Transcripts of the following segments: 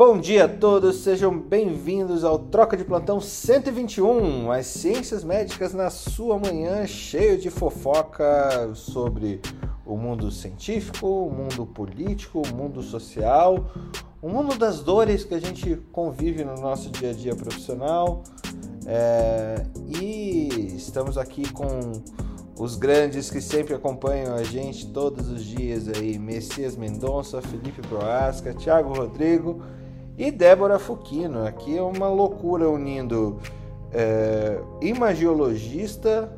Bom dia a todos, sejam bem-vindos ao Troca de Plantão 121, as ciências médicas na sua manhã, cheio de fofoca sobre o mundo científico, o mundo político, o mundo social, o mundo das dores que a gente convive no nosso dia a dia profissional. É... E estamos aqui com os grandes que sempre acompanham a gente todos os dias aí, Messias Mendonça, Felipe Proasca, Thiago Rodrigo e Débora Fuquino. Aqui é uma loucura unindo é, imagiologista,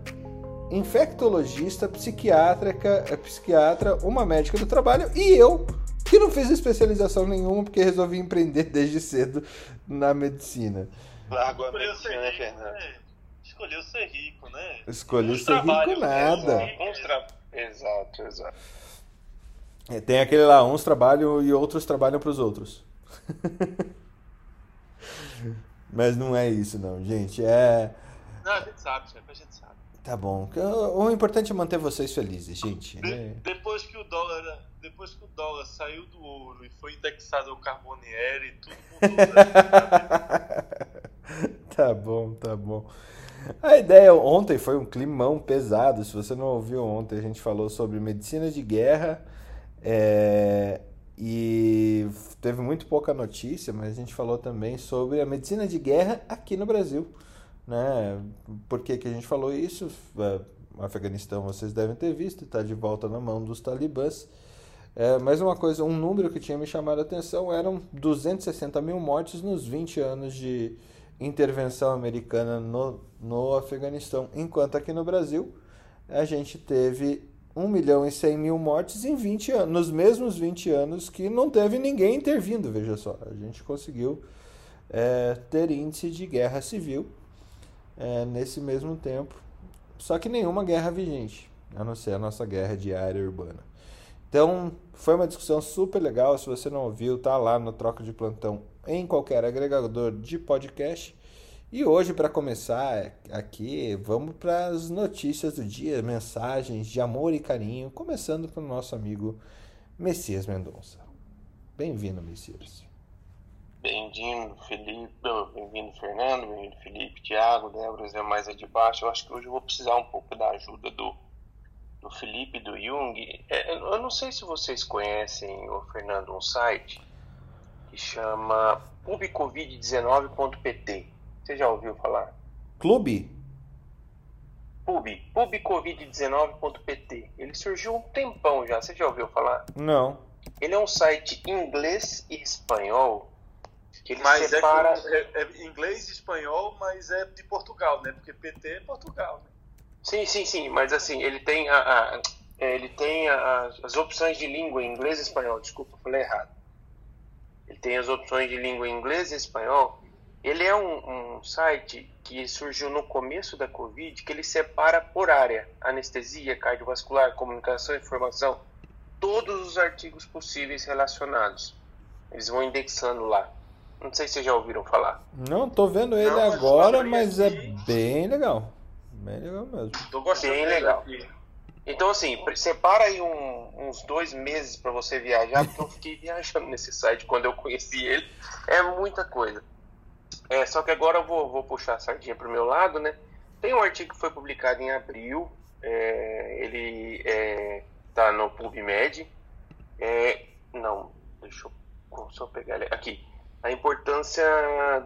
infectologista, psiquiatra, psiquiatra, uma médica do trabalho e eu, que não fiz especialização nenhuma porque resolvi empreender desde cedo na medicina. Largo a medicina, né, Fernando? escolheu ser rico, né? Escolheu ser rico nada. Tra... Exato, exato. É, tem aquele lá, uns trabalham e outros trabalham para os outros. Mas não é isso não, gente. É. Não, a gente sabe, chefe, a gente sabe. Tá bom. O importante é manter vocês felizes, gente. De, é... Depois que o dólar, depois que o dólar saiu do ouro e foi indexado ao Carbonieri, tudo mudou. Né? tá bom, tá bom. A ideia ontem foi um climão pesado. Se você não ouviu ontem, a gente falou sobre medicina de guerra é, e teve muito pouca notícia, mas a gente falou também sobre a medicina de guerra aqui no Brasil. Né? Por que, que a gente falou isso? É, o Afeganistão vocês devem ter visto, está de volta na mão dos talibãs. É, mas uma coisa, um número que tinha me chamado a atenção eram 260 mil mortes nos 20 anos de, intervenção americana no, no Afeganistão, enquanto aqui no Brasil a gente teve 1 milhão e 100 mil mortes em 20 anos, nos mesmos 20 anos que não teve ninguém intervindo, veja só. A gente conseguiu é, ter índice de guerra civil é, nesse mesmo tempo, só que nenhuma guerra vigente, a não ser a nossa guerra diária urbana. Então, foi uma discussão super legal. Se você não ouviu, tá lá no Troca de Plantão em qualquer agregador de podcast. E hoje, para começar aqui, vamos para as notícias do dia, mensagens de amor e carinho, começando para o nosso amigo Messias Mendonça. Bem-vindo, Messias. Bem-vindo, Felipe, bem-vindo, Fernando, bem-vindo, Felipe, Tiago, Débora, Zé mais é de baixo. Eu acho que hoje eu vou precisar um pouco da ajuda do, do Felipe do Jung. É, eu não sei se vocês conhecem, o Fernando, um site que chama pubcovid19.pt. Você já ouviu falar? Clube? Pub, pubcovid19.pt. Ele surgiu um tempão já. Você já ouviu falar? Não. Ele é um site inglês e espanhol que ele mas é separa... É, é, é, inglês e espanhol, mas é de Portugal, né? Porque PT é Portugal, né? Sim, sim, sim. Mas assim, ele tem a, a ele tem a, as opções de língua em inglês e espanhol. Desculpa, falei errado ele tem as opções de língua inglês e espanhol. Ele é um, um, site que surgiu no começo da Covid, que ele separa por área: anestesia, cardiovascular, comunicação, informação, todos os artigos possíveis relacionados. Eles vão indexando lá. Não sei se vocês já ouviram falar. Não, tô vendo ele Não, agora, mas é bem legal. Bem legal mesmo. Tô gostando bem legal. Então, assim, separa aí um, uns dois meses para você viajar, porque eu fiquei viajando nesse site quando eu conheci ele. É muita coisa. É, só que agora eu vou, vou puxar a sardinha para o meu lado, né? Tem um artigo que foi publicado em abril, é, ele está é, no PubMed. É, não, deixa eu só pegar ele aqui a importância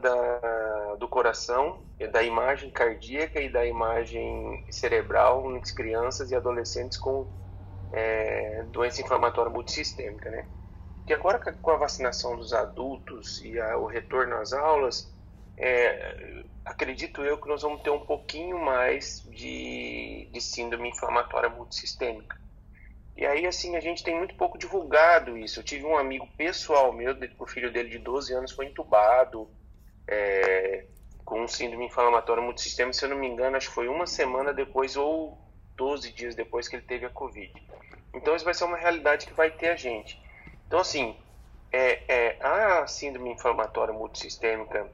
da, do coração, da imagem cardíaca e da imagem cerebral nas crianças e adolescentes com é, doença inflamatória multissistêmica, né? Que agora com a vacinação dos adultos e a, o retorno às aulas, é, acredito eu que nós vamos ter um pouquinho mais de, de síndrome inflamatória multissistêmica. E aí, assim, a gente tem muito pouco divulgado isso. Eu tive um amigo pessoal meu, o filho dele de 12 anos foi entubado é, com síndrome inflamatório multissistema, se eu não me engano, acho que foi uma semana depois ou 12 dias depois que ele teve a Covid. Então, isso vai ser uma realidade que vai ter a gente. Então, assim, é, é, a síndrome inflamatória multissistêmica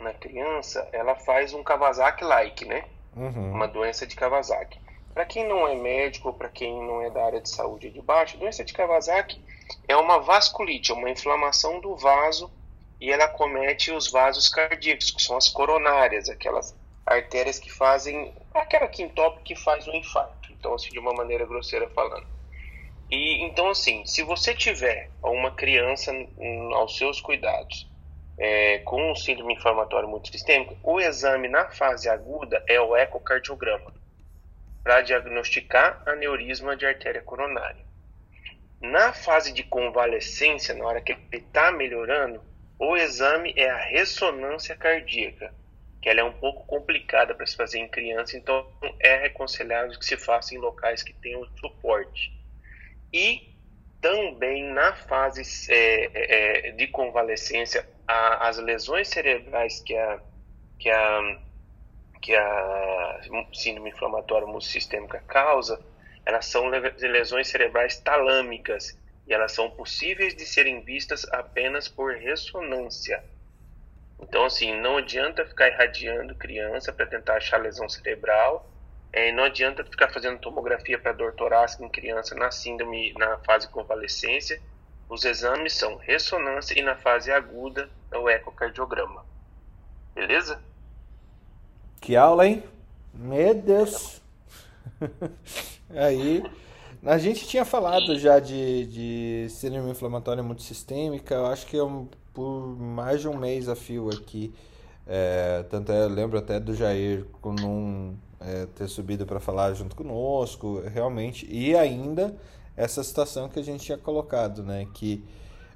na criança, ela faz um Kawasaki-like, né? Uhum. Uma doença de Kawasaki. Para quem não é médico, para quem não é da área de saúde de baixo, doença de Kawasaki é uma vasculite, é uma inflamação do vaso e ela comete os vasos cardíacos, que são as coronárias, aquelas artérias que fazem aquela quintópica que faz o infarto. Então, assim, de uma maneira grosseira falando. E então, assim, se você tiver uma criança aos seus cuidados é, com um síndrome inflamatório multissistêmico, o exame na fase aguda é o ecocardiograma para diagnosticar aneurisma de artéria coronária. Na fase de convalescência, na hora que ele está melhorando, o exame é a ressonância cardíaca, que ela é um pouco complicada para se fazer em criança, então é reconselhável que se faça em locais que tenham suporte. E também na fase é, é, de convalescência, a, as lesões cerebrais que a, que a, que a síndrome inflamatória multissistêmica causa, elas são lesões cerebrais talâmicas, e elas são possíveis de serem vistas apenas por ressonância. Então, assim, não adianta ficar irradiando criança para tentar achar lesão cerebral, é, não adianta ficar fazendo tomografia para dor torácica em criança na síndrome, na fase convalescência. Os exames são ressonância e na fase aguda é o ecocardiograma. Beleza? Que aula, hein? Meu Deus! Aí a gente tinha falado já de, de síndrome inflamatória multissistêmica, eu acho que é um, por mais de um mês a fio aqui. É, tanto é, eu lembro até do Jair com um, é, ter subido para falar junto conosco, realmente. E ainda essa situação que a gente tinha colocado, né? Que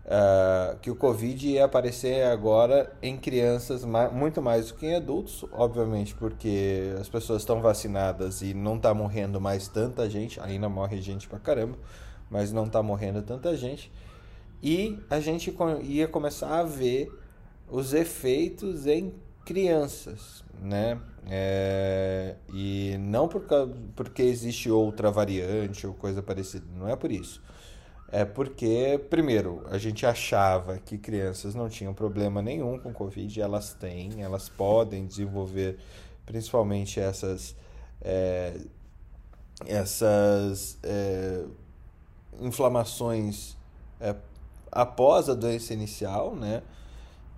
uh, que o Covid ia aparecer agora em crianças muito mais do que em adultos, obviamente, porque as pessoas estão vacinadas e não está morrendo mais tanta gente, ainda morre gente pra caramba, mas não está morrendo tanta gente. E a gente ia começar a ver os efeitos em crianças, né? É, e não por, porque existe outra variante ou coisa parecida, não é por isso é porque, primeiro, a gente achava que crianças não tinham problema nenhum com Covid, elas têm, elas podem desenvolver principalmente essas, é, essas é, inflamações é, após a doença inicial, né?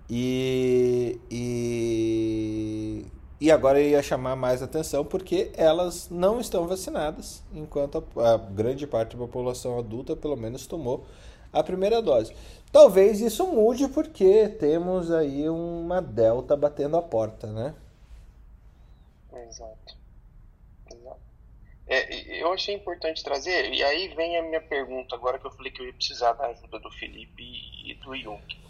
E, e e agora ia chamar mais atenção porque elas não estão vacinadas, enquanto a, a, grande parte da população adulta, pelo menos, tomou a primeira dose. Talvez isso mude porque temos aí uma delta batendo a porta, né? Exato. É, eu achei importante trazer, e aí vem a minha pergunta, agora que eu falei que eu ia precisar da ajuda do Felipe e do Jung.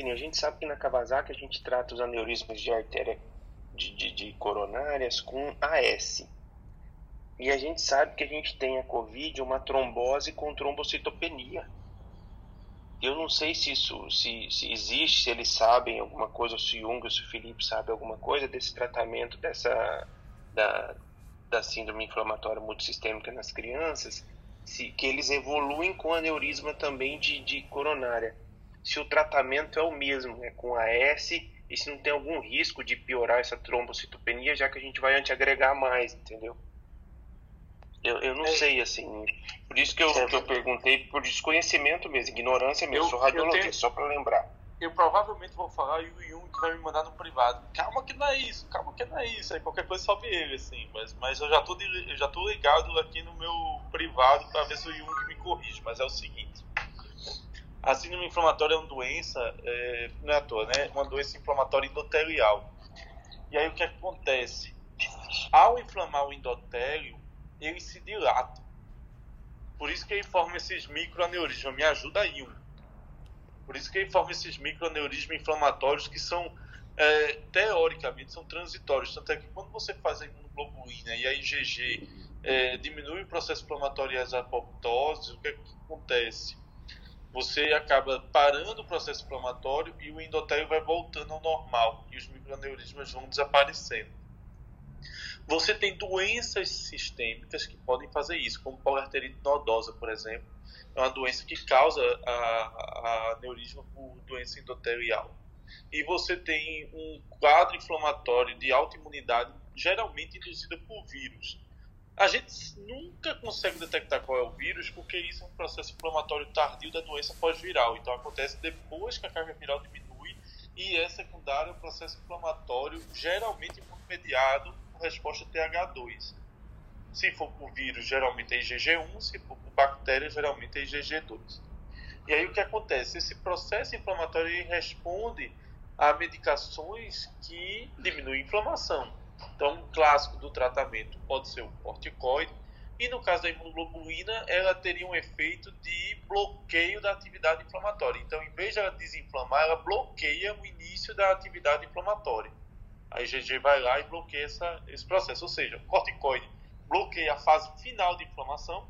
A gente sabe que na Kawasaki a gente trata os aneurismas de artéria de, de, de coronárias com AS. E a gente sabe que a gente tem a Covid uma trombose com trombocitopenia. Eu não sei se isso se, se existe, se eles sabem alguma coisa, se o Jung se o Felipe sabe alguma coisa desse tratamento dessa da, da síndrome inflamatória multissistêmica nas crianças, se, que eles evoluem com aneurisma também de, de coronária. Se o tratamento é o mesmo, é com AS e se não tem algum risco de piorar essa trombocitopenia, já que a gente vai antiagregar mais, entendeu? Eu, eu não é. sei, assim. Por isso que eu, que eu perguntei, por desconhecimento mesmo, ignorância mesmo. Eu, sou radiologista, tenho... só para lembrar. Eu provavelmente vou falar e o Jung vai me mandar no privado. Calma que não é isso, calma que não é isso. Aí qualquer coisa sobe ele, assim. Mas, mas eu, já tô, eu já tô ligado aqui no meu privado para ver se o Jung me corrige. Mas é o seguinte a síndrome inflamatória é uma doença, é, não é à toa, né? Uma doença inflamatória endotelial. E aí o que acontece? Ao inflamar o endotélio, ele se dilata. Por isso que ele forma esses microaneurismas. Me ajuda aí um. Por isso que ele forma esses microaneurismas inflamatórios que são, é, teoricamente, são transitórios. Tanto é que quando você faz a imunoglobulina e a IgG é, diminui o processo inflamatório e as apoptoses, o que, é que acontece? Você acaba parando o processo inflamatório e o endotélio vai voltando ao normal e os microaneurismas vão desaparecendo. Você tem doenças sistêmicas que podem fazer isso, como poliarterite nodosa, por exemplo. É uma doença que causa a, a aneurisma por doença endotelial. E você tem um quadro inflamatório de autoimunidade, geralmente induzido por vírus a gente nunca consegue detectar qual é o vírus, porque isso é um processo inflamatório tardio da doença pós-viral. Então acontece depois que a carga viral diminui e é secundário ao processo inflamatório, geralmente mediado por resposta TH2. Se for por vírus, geralmente é IgG1, se for por bactéria, geralmente é IgG2. E aí o que acontece? Esse processo inflamatório responde a medicações que diminuem a inflamação. Então, um clássico do tratamento pode ser o corticoide, e no caso da imunoglobulina, ela teria um efeito de bloqueio da atividade inflamatória. Então, em vez de ela desinflamar, ela bloqueia o início da atividade inflamatória. A IgG vai lá e bloqueia essa, esse processo. Ou seja, o corticoide bloqueia a fase final de inflamação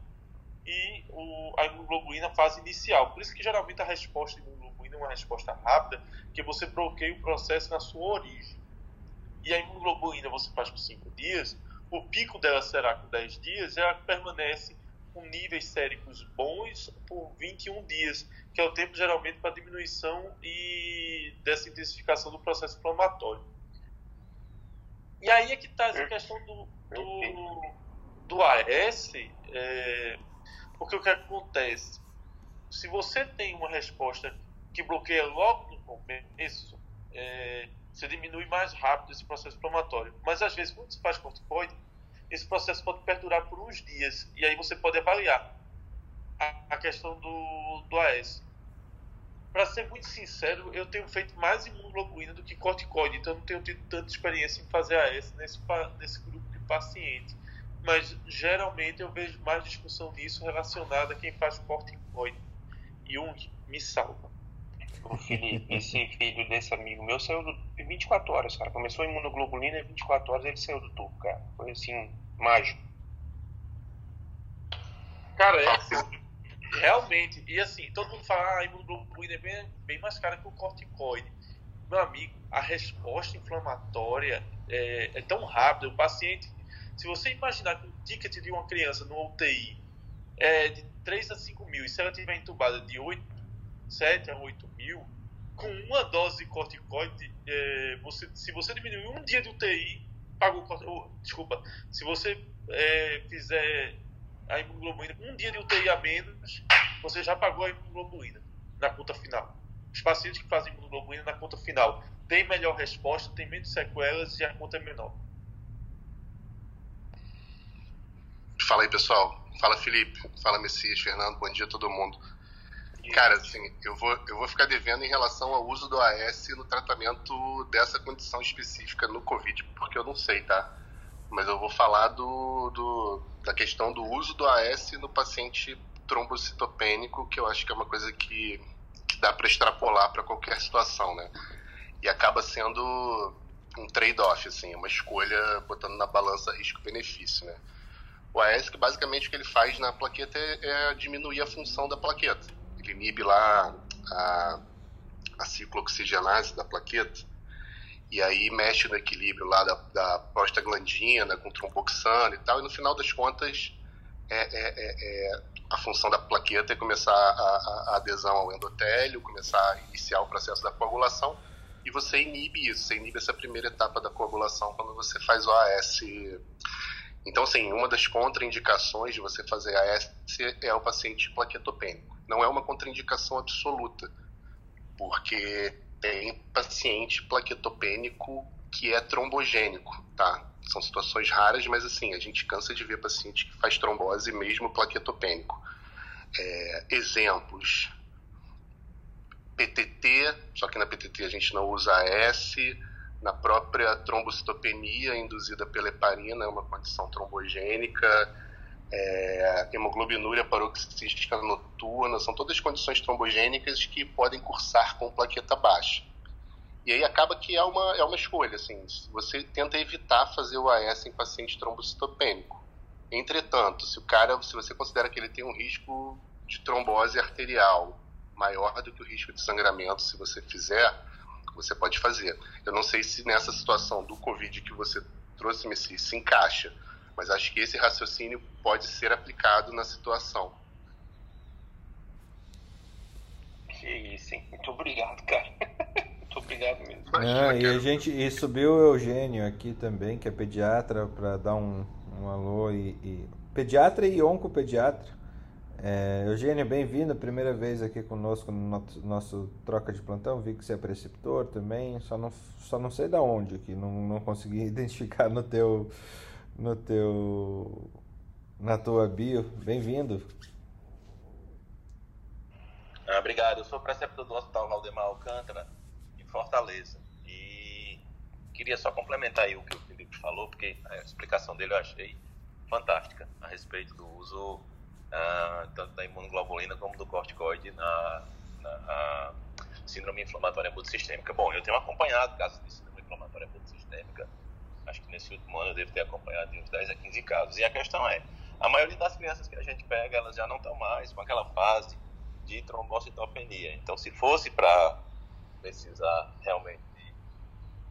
e o, a imunoglobulina a fase inicial. Por isso que geralmente a resposta da imunoglobulina é uma resposta rápida, que você bloqueia o processo na sua origem. E a imunoglobulina você faz por 5 dias, o pico dela será com 10 dias, ela permanece com níveis séricos bons por 21 dias, que é o tempo geralmente para diminuição e dessa intensificação do processo inflamatório. E aí é que está essa questão do, do, do AS, é, porque o que acontece? Se você tem uma resposta que bloqueia logo no começo, é, você diminui mais rápido esse processo inflamatório. Mas às vezes, quando você faz corticoide, esse processo pode perdurar por uns dias. E aí você pode avaliar a, a questão do, do AS. Para ser muito sincero, eu tenho feito mais imunoglobulina do que corticoide, então não tenho tido tanta experiência em fazer AS nesse, nesse grupo de paciente. Mas geralmente eu vejo mais discussão disso relacionada a quem faz corticoide. Jung me salva. O Felipe, esse filho desse amigo meu saiu do, em 24 horas, cara. Começou a imunoglobulina e em 24 horas ele saiu do tubo, cara. Foi assim, mágico. Cara, é assim, realmente. E assim, todo mundo fala, ah, a imunoglobulina é bem, bem mais cara que o corticoide. Meu amigo, a resposta inflamatória é, é tão rápida. O paciente, se você imaginar que o ticket de uma criança no UTI é de 3 a 5 mil, e se ela tiver entubada de 8 7 a 8 mil, com uma dose de corticoide, é, você, se você diminuir um dia de UTI, pagou oh, desculpa, se você é, fizer a imunoglobulina um dia de UTI a menos, você já pagou a imunoglobulina na conta final. Os pacientes que fazem imunoglobulina na conta final têm melhor resposta, têm menos sequelas e a conta é menor. Fala aí, pessoal. Fala, Felipe. Fala, Messias, Fernando. Bom dia a todo mundo. Cara, assim, eu vou, eu vou ficar devendo em relação ao uso do AS no tratamento dessa condição específica no Covid, porque eu não sei, tá? Mas eu vou falar do, do da questão do uso do AS no paciente trombocitopênico, que eu acho que é uma coisa que, que dá para extrapolar para qualquer situação, né? E acaba sendo um trade-off, assim, uma escolha botando na balança risco-benefício, né? O AS, que basicamente o que ele faz na plaqueta é, é diminuir a função da plaqueta ele inibe lá a, a ciclooxigenase da plaqueta, e aí mexe no equilíbrio lá da, da prostaglandina com tromboxano e tal, e no final das contas é, é, é, é a função da plaqueta é começar a, a, adesão ao endotélio, começar a iniciar o processo da coagulação, e você inibe isso, você inibe essa primeira etapa da coagulação quando você faz o AS. Então, assim, uma das contraindicações de você fazer AS é o paciente plaquetopênico não é uma contraindicação absoluta, porque tem paciente plaquetopênico que é trombogênico, tá? São situações raras, mas assim, a gente cansa de ver paciente que faz trombose mesmo plaquetopênico. É, exemplos. PTT, só que na PTT a gente não usa AS, na própria trombocitopenia induzida pela heparina, é uma condição trombogênica, é, hemoglobinúria paroxística noturna, são todas condições trombogênicas que podem cursar com plaqueta baixa. E aí acaba que é uma, é uma escolha, assim, você tenta evitar fazer o AS em paciente trombocitopênico. Entretanto, se o cara, se você considera que ele tem um risco de trombose arterial maior do que o risco de sangramento, se você fizer, você pode fazer. Eu não sei se nessa situação do Covid que você trouxe, Messi, se encaixa, mas acho que esse raciocínio pode ser aplicado na situação. Que isso, hein? Muito obrigado, cara. Muito obrigado mesmo. Ah, e a gente e subiu o Eugênio aqui também, que é pediatra, para dar um, um alô e, e, pediatra e oncopediatra. É, Eugênio, bem-vindo, primeira vez aqui conosco no nosso, nosso, troca de plantão. Vi que você é preceptor também, só não, só não sei da onde aqui, não, não consegui identificar no teu, no teu, na tua bio. Bem-vindo. Ah, obrigado, eu sou preceptor do Hospital Valdemar Alcântara, em Fortaleza. E queria só complementar aí o que o Felipe falou, porque a explicação dele eu achei fantástica a respeito do uso uh, tanto da imunoglobulina como do corticoide na, na síndrome inflamatória multissistêmica. Bom, eu tenho acompanhado casos de síndrome inflamatória multissistêmica, acho que nesse último ano eu devo ter acompanhado de uns 10 a 15 casos. E a questão é, a maioria das crianças que a gente pega, elas já não estão mais com aquela fase de trombocitopenia. Então, se fosse para precisar realmente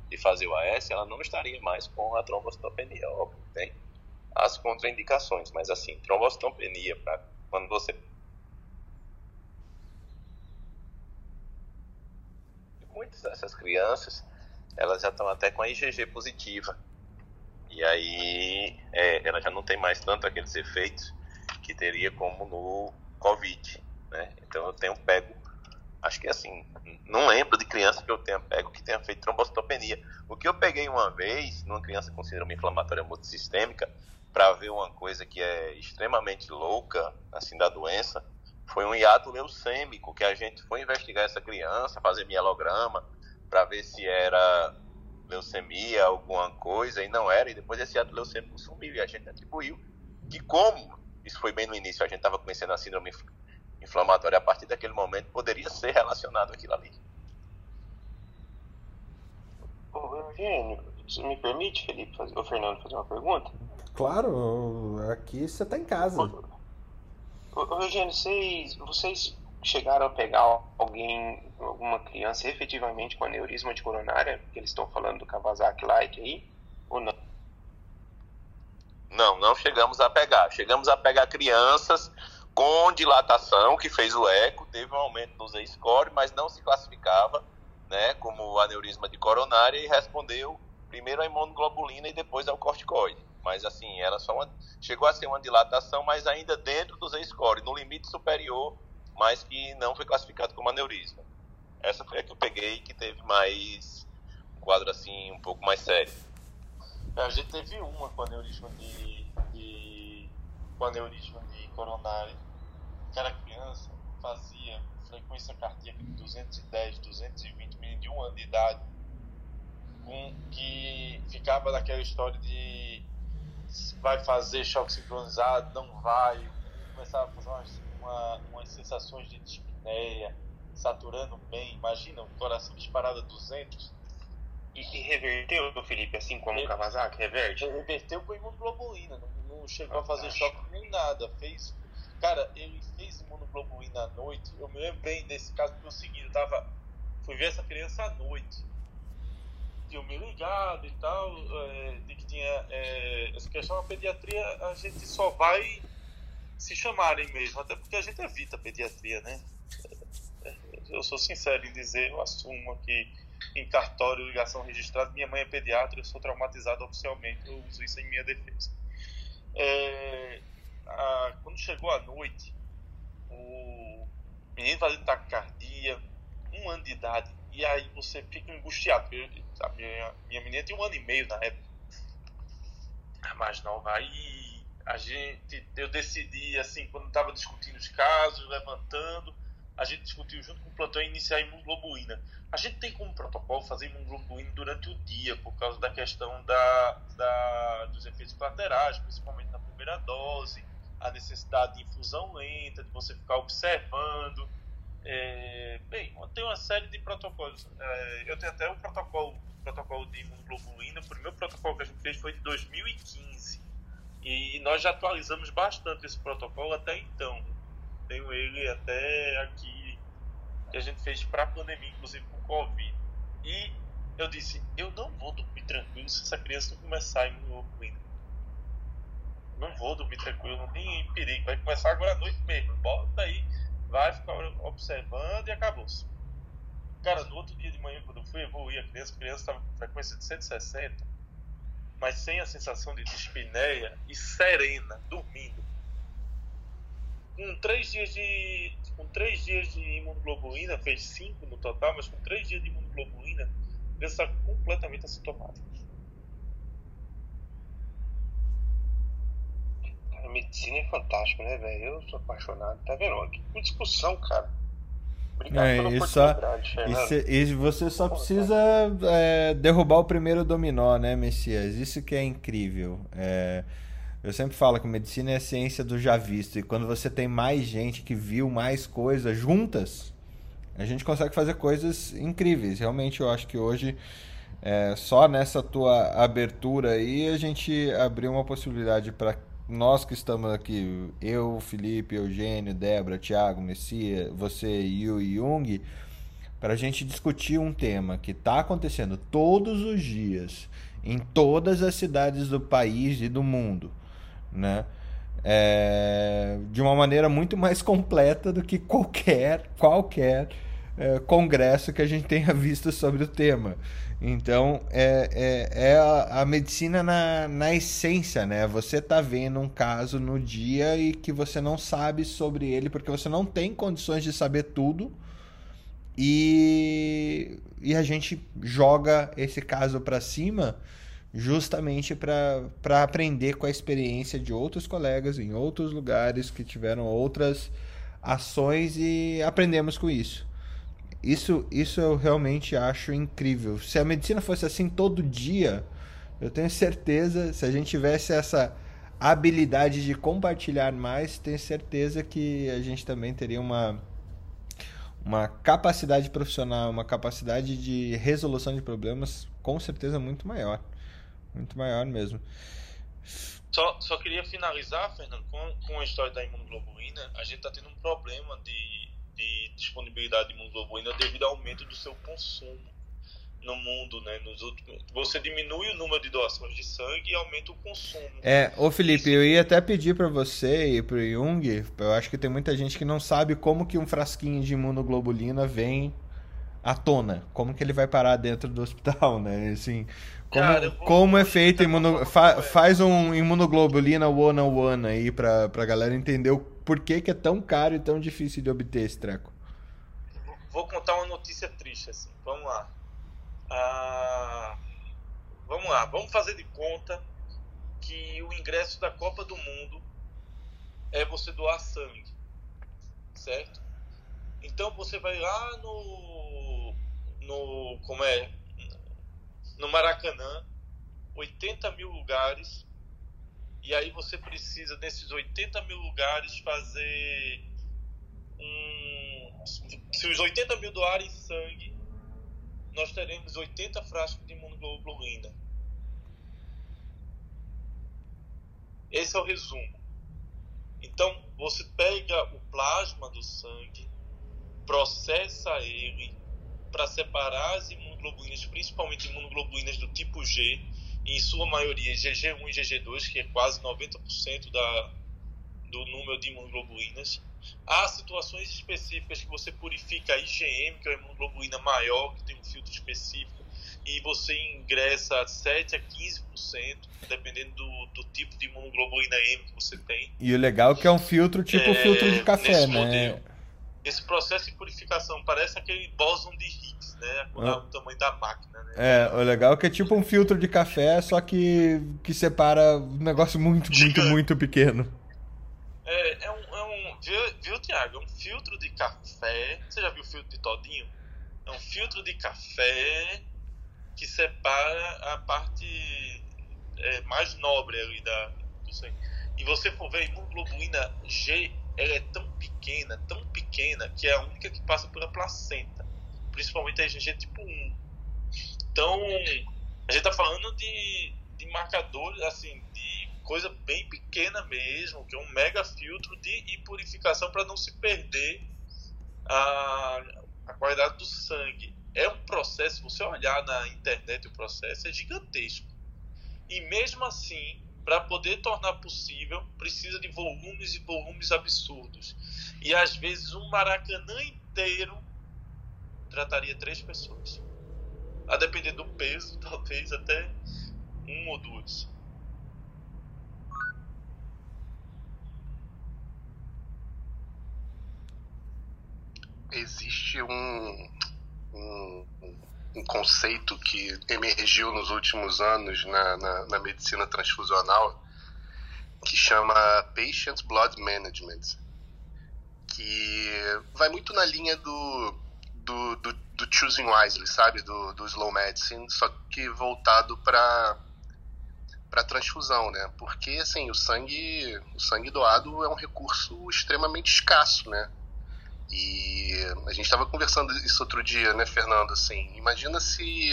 de, fazer o AS, ela não estaria mais com a trombocitopenia, óbvio, tem as contraindicações, mas assim, trombocitopenia, para quando você muitas dessas crianças elas já estão até com a IgG positiva e aí é, ela já não tem mais tanto aqueles efeitos que teria como no Covid, né? Então eu tenho pego, acho que assim, não lembro de criança que eu tenha pego que tenha feito trombocitopenia. O que eu peguei uma vez numa criança com síndrome inflamatória multissistêmica para ver uma coisa que é extremamente louca, assim, da doença, foi um hiato leucêmico, que a gente foi investigar essa criança, fazer mielograma, para ver se era leucemia, alguma coisa, e não era, e depois esse hiato leucêmico sumiu, e a gente atribuiu que como, isso foi bem no início, a gente estava conhecendo a síndrome inflamatória, a partir daquele momento poderia ser relacionado aquilo ali. Ô, Eugênio, você me permite, Felipe, fazer, o Fernando, fazer uma pergunta? Claro, aqui você está em casa. Ô, Eugênio, vocês, vocês chegaram a pegar alguém, alguma criança efetivamente com aneurisma de coronária, que eles estão falando do Kawasaki-like aí, ou não? Não, não chegamos a pegar. Chegamos a pegar crianças com dilatação, que fez o eco, teve um aumento no Z-score, mas não se classificava né, como aneurisma de coronária e respondeu primeiro a imunoglobulina e depois ao corticoide mas assim, era só uma, chegou a ser uma dilatação, mas ainda dentro do Z-score, no limite superior, mas que não foi classificado como aneurisma. Essa foi a que eu peguei que teve mais um quadro assim um pouco mais sério. É, a gente teve uma com aneurisma de, de com aneurisma de coronário. Era criança, fazia frequência cardíaca de 210, 220 milhões de um ano de idade, com, que ficava naquela história de vai fazer choque sincronizado, não vai, começar a fazer umas, uma, umas sensações de dispneia, saturando bem, imagina, o coração disparado a 200. E, e reverteu, Felipe, assim como o Kawasaki, reverte? Reverteu com imunoglobulina, não, não chegou a fazer choque nem nada, fez... Cara, ele fez imunoglobulina à noite, eu me lembro bem desse caso, porque é o seguinte, eu tava... Fui ver essa criança à noite, tinham me ligado e tal, é, de que tinha é, essa questão da pediatria, a gente só vai se chamarem mesmo, até porque a gente evita pediatria, né? Eu sou sincero em dizer, eu assumo aqui em cartório, ligação registrada, minha mãe é pediatra, eu sou traumatizado oficialmente, eu uso isso em minha defesa. É, a, quando chegou a noite, o menino fazendo taquicardia, um ano de idade, e aí você fica angustiado. Porque a minha, minha menina tinha um ano e meio na época. A mais nova. Aí a gente, eu decidi, assim, quando estava discutindo os casos, levantando, a gente discutiu junto com o plantão iniciar a imunoglobulina. A gente tem como protocolo fazer imunoglobulina durante o dia, por causa da questão da, da, dos efeitos colaterais, principalmente na primeira dose, a necessidade de infusão lenta, de você ficar observando. É, bem, tem uma série de protocolos. É, eu tenho até o protocolo, protocolo de imunoglobulina. O primeiro protocolo que a gente fez foi de 2015. E nós já atualizamos bastante esse protocolo até então. Tenho ele até aqui, que a gente fez para a pandemia, inclusive com Covid. E eu disse: eu não vou dormir tranquilo se essa criança não começar a imunoglobulina. Não vou dormir tranquilo, não tem perigo. Vai começar agora à noite mesmo. Bota aí vai ficar observando e acabou-se. Cara, no outro dia de manhã, quando eu fui evoluir a criança, a criança estava com frequência de 160, mas sem a sensação de dispneia e serena, dormindo. com três dias de. Com três dias de imunoglobulina, fez cinco no total, mas com três dias de imunoglobulina, ele está completamente assintomático. A medicina é fantástico, né, velho? Eu sou apaixonado. Tá vendo? Que discussão, cara. Obrigado É, pela e só- E, cê- e você só precisa é, derrubar o primeiro dominó, né, Messias? Isso que é incrível. É, eu sempre falo que medicina é a ciência do já visto. E quando você tem mais gente que viu mais coisas juntas, a gente consegue fazer coisas incríveis. Realmente, eu acho que hoje, é, só nessa tua abertura aí, a gente abriu uma possibilidade para nós que estamos aqui, eu, Felipe, Eugênio, Débora, Thiago, Messias, você, Yu e Jung, para a gente discutir um tema que está acontecendo todos os dias em todas as cidades do país e do mundo, né? É, de uma maneira muito mais completa do que qualquer qualquer é, congresso que a gente tenha visto sobre o tema. Então é, é, é a, a medicina na, na essência, né? Você tá vendo um caso no dia e que você não sabe sobre ele porque você não tem condições de saber tudo. E, e a gente joga esse caso para cima justamente para aprender com a experiência de outros colegas em outros lugares que tiveram outras ações e aprendemos com isso. Isso, isso eu realmente acho incrível. Se a medicina fosse assim todo dia, eu tenho certeza, se a gente tivesse essa habilidade de compartilhar mais, tenho certeza que a gente também teria uma uma capacidade profissional, uma capacidade de resolução de problemas com certeza muito maior. Muito maior mesmo. Só, só queria finalizar, Fernando, com, com a história da imunoglobulina. A gente está tendo um problema de, de disponibilidade de imunoglobulina devido ao aumento do seu consumo no mundo, né? Nos últimos, você diminui o número de doações de sangue e aumenta o consumo. É, ô Felipe, eu ia até pedir pra você e pro Jung, eu acho que tem muita gente que não sabe como que um frasquinho de imunoglobulina vem à tona, como que ele vai parar dentro do hospital, né? Assim, como, Cara, vou- como é feito imuno, fa- faz um imunoglobulina one on one aí pra, pra galera entender o porquê que é tão caro e tão difícil de obter esse treco. Vou contar uma notícia triste, assim. Vamos lá. Ah, vamos lá. Vamos fazer de conta que o ingresso da Copa do Mundo é você doar sangue, certo? Então você vai lá no, no como é, no Maracanã, 80 mil lugares, e aí você precisa desses 80 mil lugares fazer um, se os 80 mil doarem sangue, nós teremos 80 frascos de imunoglobulina. Esse é o resumo. Então, você pega o plasma do sangue, processa ele para separar as imunoglobulinas, principalmente imunoglobulinas do tipo G, em sua maioria GG1 e GG2, que é quase 90% da, do número de imunoglobulinas. Há situações específicas que você purifica a IgM, que é uma imunoglobulina maior, que tem um filtro específico, e você ingressa 7 a 15%, dependendo do, do tipo de imunoglobulina M que você tem. E o legal é que é um filtro tipo É, filtro de café, né? modelo. Esse processo de purificação parece aquele bóson de Higgs, né? Ah. O tamanho da máquina, né? É, o legal é que é tipo um filtro de café, só que que separa um negócio muito, muito, Gigante. muito pequeno. É, é um, é um viu, viu, Tiago? É um filtro de café. Você já viu o filtro de todinho? É um filtro de café que separa a parte é, mais nobre ali da, do sangue. E você for ver a imunoglobulina G, ela é tão pequena, tão pequena, que é a única que passa pela placenta. Principalmente a IgG tipo 1. Então, a gente tá falando de, de marcadores, assim, de coisa bem pequena mesmo, que é um mega filtro de e purificação para não se perder a, a qualidade do sangue. É um processo, se você olhar na internet o processo, é gigantesco. E mesmo assim, para poder tornar possível, precisa de volumes e volumes absurdos. E às vezes um Maracanã inteiro trataria três pessoas. A depender do peso, talvez até um ou duas. existe um, um, um, conceito que emergiu nos últimos anos na, na, na medicina transfusional que chama Patient Blood Management, que vai muito na linha do, do, do, do Choosing Wisely, sabe? Do, do Slow Medicine, só que voltado para para transfusão, né? Porque assim, o sangue, o sangue doado é um recurso extremamente escasso, né? E a gente estava conversando isso outro dia, né, Fernando? Assim, imagina se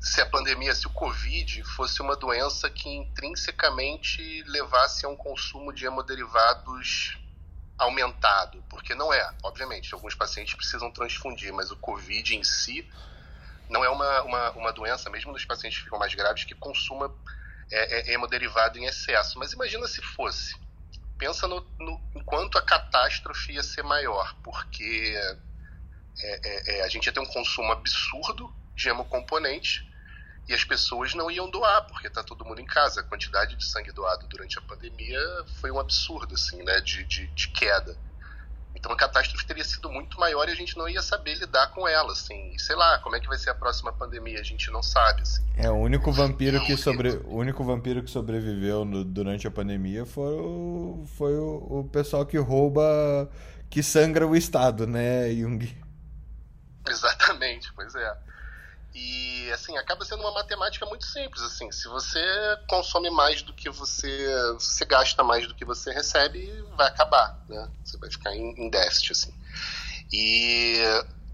se a pandemia, se o Covid fosse uma doença que intrinsecamente levasse a um consumo de hemoderivados aumentado, porque não é, obviamente, alguns pacientes precisam transfundir, mas o Covid em si não é uma, uma, uma doença, mesmo nos pacientes que ficam mais graves, que consuma é, é, hemoderivado em excesso. Mas imagina se fosse. Pensa no, no enquanto a catástrofe ia ser maior, porque é, é, é, a gente ia ter um consumo absurdo de hemocomponente e as pessoas não iam doar, porque está todo mundo em casa. A quantidade de sangue doado durante a pandemia foi um absurdo, assim, né, de, de, de queda. Então a catástrofe teria sido muito maior e a gente não ia saber lidar com ela, assim. E, sei lá, como é que vai ser a próxima pandemia? A gente não sabe, assim. É, o único vampiro que sobre o único vampiro que sobreviveu no, durante a pandemia foi o, foi o, o pessoal que rouba que sangra o estado, né, Jung? Exatamente, pois é. E assim, acaba sendo uma matemática muito simples, assim, se você consome mais do que você, você gasta mais do que você recebe, vai acabar, né? Você vai ficar em, em déficit, assim. E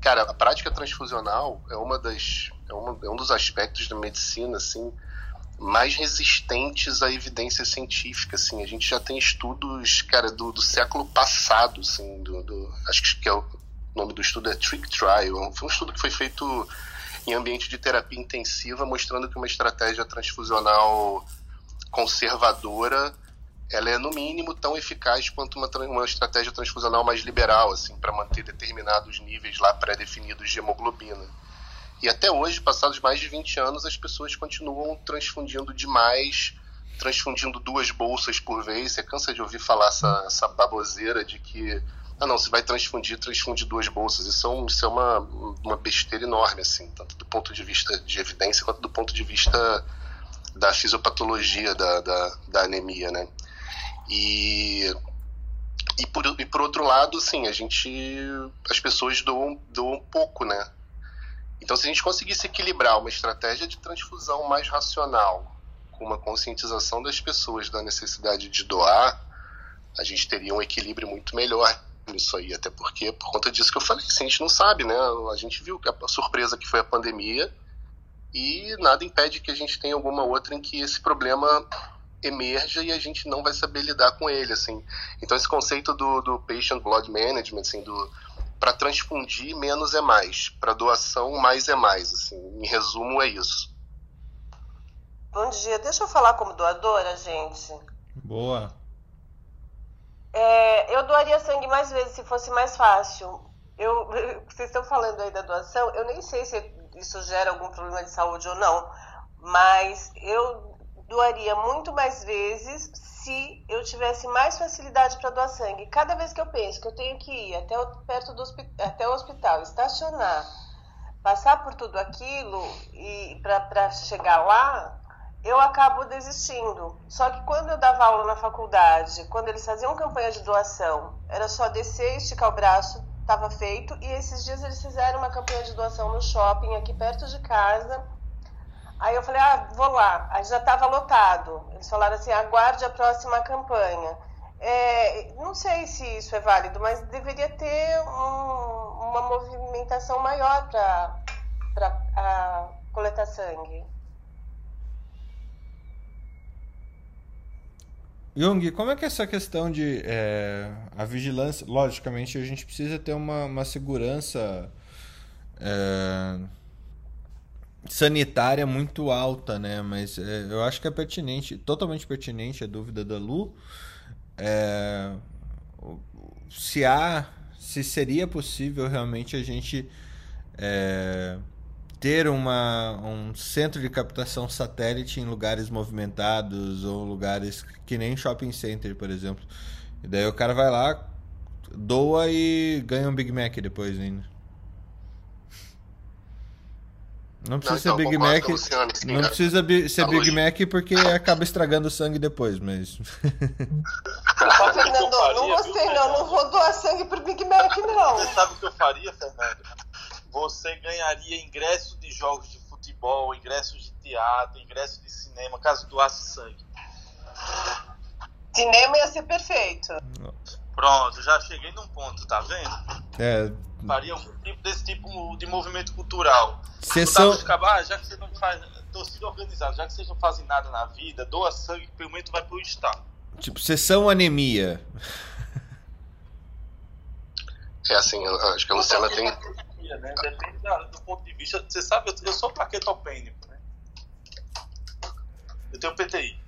cara, a prática transfusional é uma das é, uma, é um dos aspectos da medicina, assim, mais resistentes à evidência científica, assim. A gente já tem estudos, cara, do, do século passado, assim, do, do acho que é o nome do estudo é Trick Trial. Foi um estudo que foi feito em ambiente de terapia intensiva, mostrando que uma estratégia transfusional conservadora ela é no mínimo tão eficaz quanto uma, uma estratégia transfusional mais liberal, assim, para manter determinados níveis lá pré-definidos de hemoglobina. E até hoje, passados mais de 20 anos, as pessoas continuam transfundindo demais, transfundindo duas bolsas por vez. Você cansa de ouvir falar essa, essa baboseira de que ah, não, você vai transfundir, transfunde duas bolsas. Isso é, um, isso é uma, uma besteira enorme, assim, tanto do ponto de vista de evidência quanto do ponto de vista da fisiopatologia da, da, da anemia, né? E, e, por, e por outro lado, assim, a gente, as pessoas doam, doam pouco, né? Então, se a gente conseguisse equilibrar uma estratégia de transfusão mais racional com uma conscientização das pessoas da necessidade de doar, a gente teria um equilíbrio muito melhor nisso aí, até porque por conta disso que eu falei, assim, a gente não sabe, né? A gente viu a surpresa que foi a pandemia e nada impede que a gente tenha alguma outra em que esse problema emerja e a gente não vai saber lidar com ele, assim. Então esse conceito do, do patient blood management, assim, do para transfundir menos é mais, para doação mais é mais, assim. Em resumo é isso. Bom dia, deixa eu falar como doadora, gente. Boa. É, eu doaria sangue mais vezes se fosse mais fácil. Eu, vocês estão falando aí da doação, eu nem sei se isso gera algum problema de saúde ou não, mas eu doaria muito mais vezes se eu tivesse mais facilidade para doar sangue. Cada vez que eu penso que eu tenho que ir até o, perto do até o hospital, estacionar, passar por tudo aquilo e para chegar lá, eu acabo desistindo. Só que quando eu dava aula na faculdade, quando eles faziam campanha de doação, era só descer, esticar o braço, estava feito. E esses dias eles fizeram uma campanha de doação no shopping aqui perto de casa. Aí eu falei, ah, vou lá. Aí já estava lotado. Eles falaram assim, aguarde a próxima campanha. É, não sei se isso é válido, mas deveria ter um, uma movimentação maior para coletar sangue. Jung, como é que é essa questão de é, a vigilância? Logicamente, a gente precisa ter uma, uma segurança é, sanitária muito alta, né? Mas é, eu acho que é pertinente, totalmente pertinente a dúvida da Lu. É, se há, se seria possível realmente a gente é, ter uma, um centro de captação satélite em lugares movimentados ou lugares que nem shopping center, por exemplo. E daí o cara vai lá, doa e ganha um Big Mac depois ainda. Não precisa Não, ser então, Big concordo Mac. Luciano, sim, não precisa bi- ser Tá Big. Mac porque acaba estragando o sangue depois, mas. Fernando, não gostei não, não vou doar sangue pro Big Mac, não. Você sabe o que eu faria, Fernando? Você ganharia ingressos de jogos de futebol, ingressos de teatro, ingressos de cinema, caso doasse sangue. Cinema ia ser perfeito. Pronto, já cheguei num ponto, tá vendo? É. Faria um tipo desse tipo de movimento cultural. Sessão. Ah, já que você não faz torcida organizada, já que vocês não fazem nada na vida, doa sangue, pelo menos vai pro Estado. Tipo, sessão anemia. É assim, eu acho que a Luciana tem. Né? Depende da- do ponto de vista. Você sabe, eu, eu sou plaquetopênico, né? Eu tenho PTI.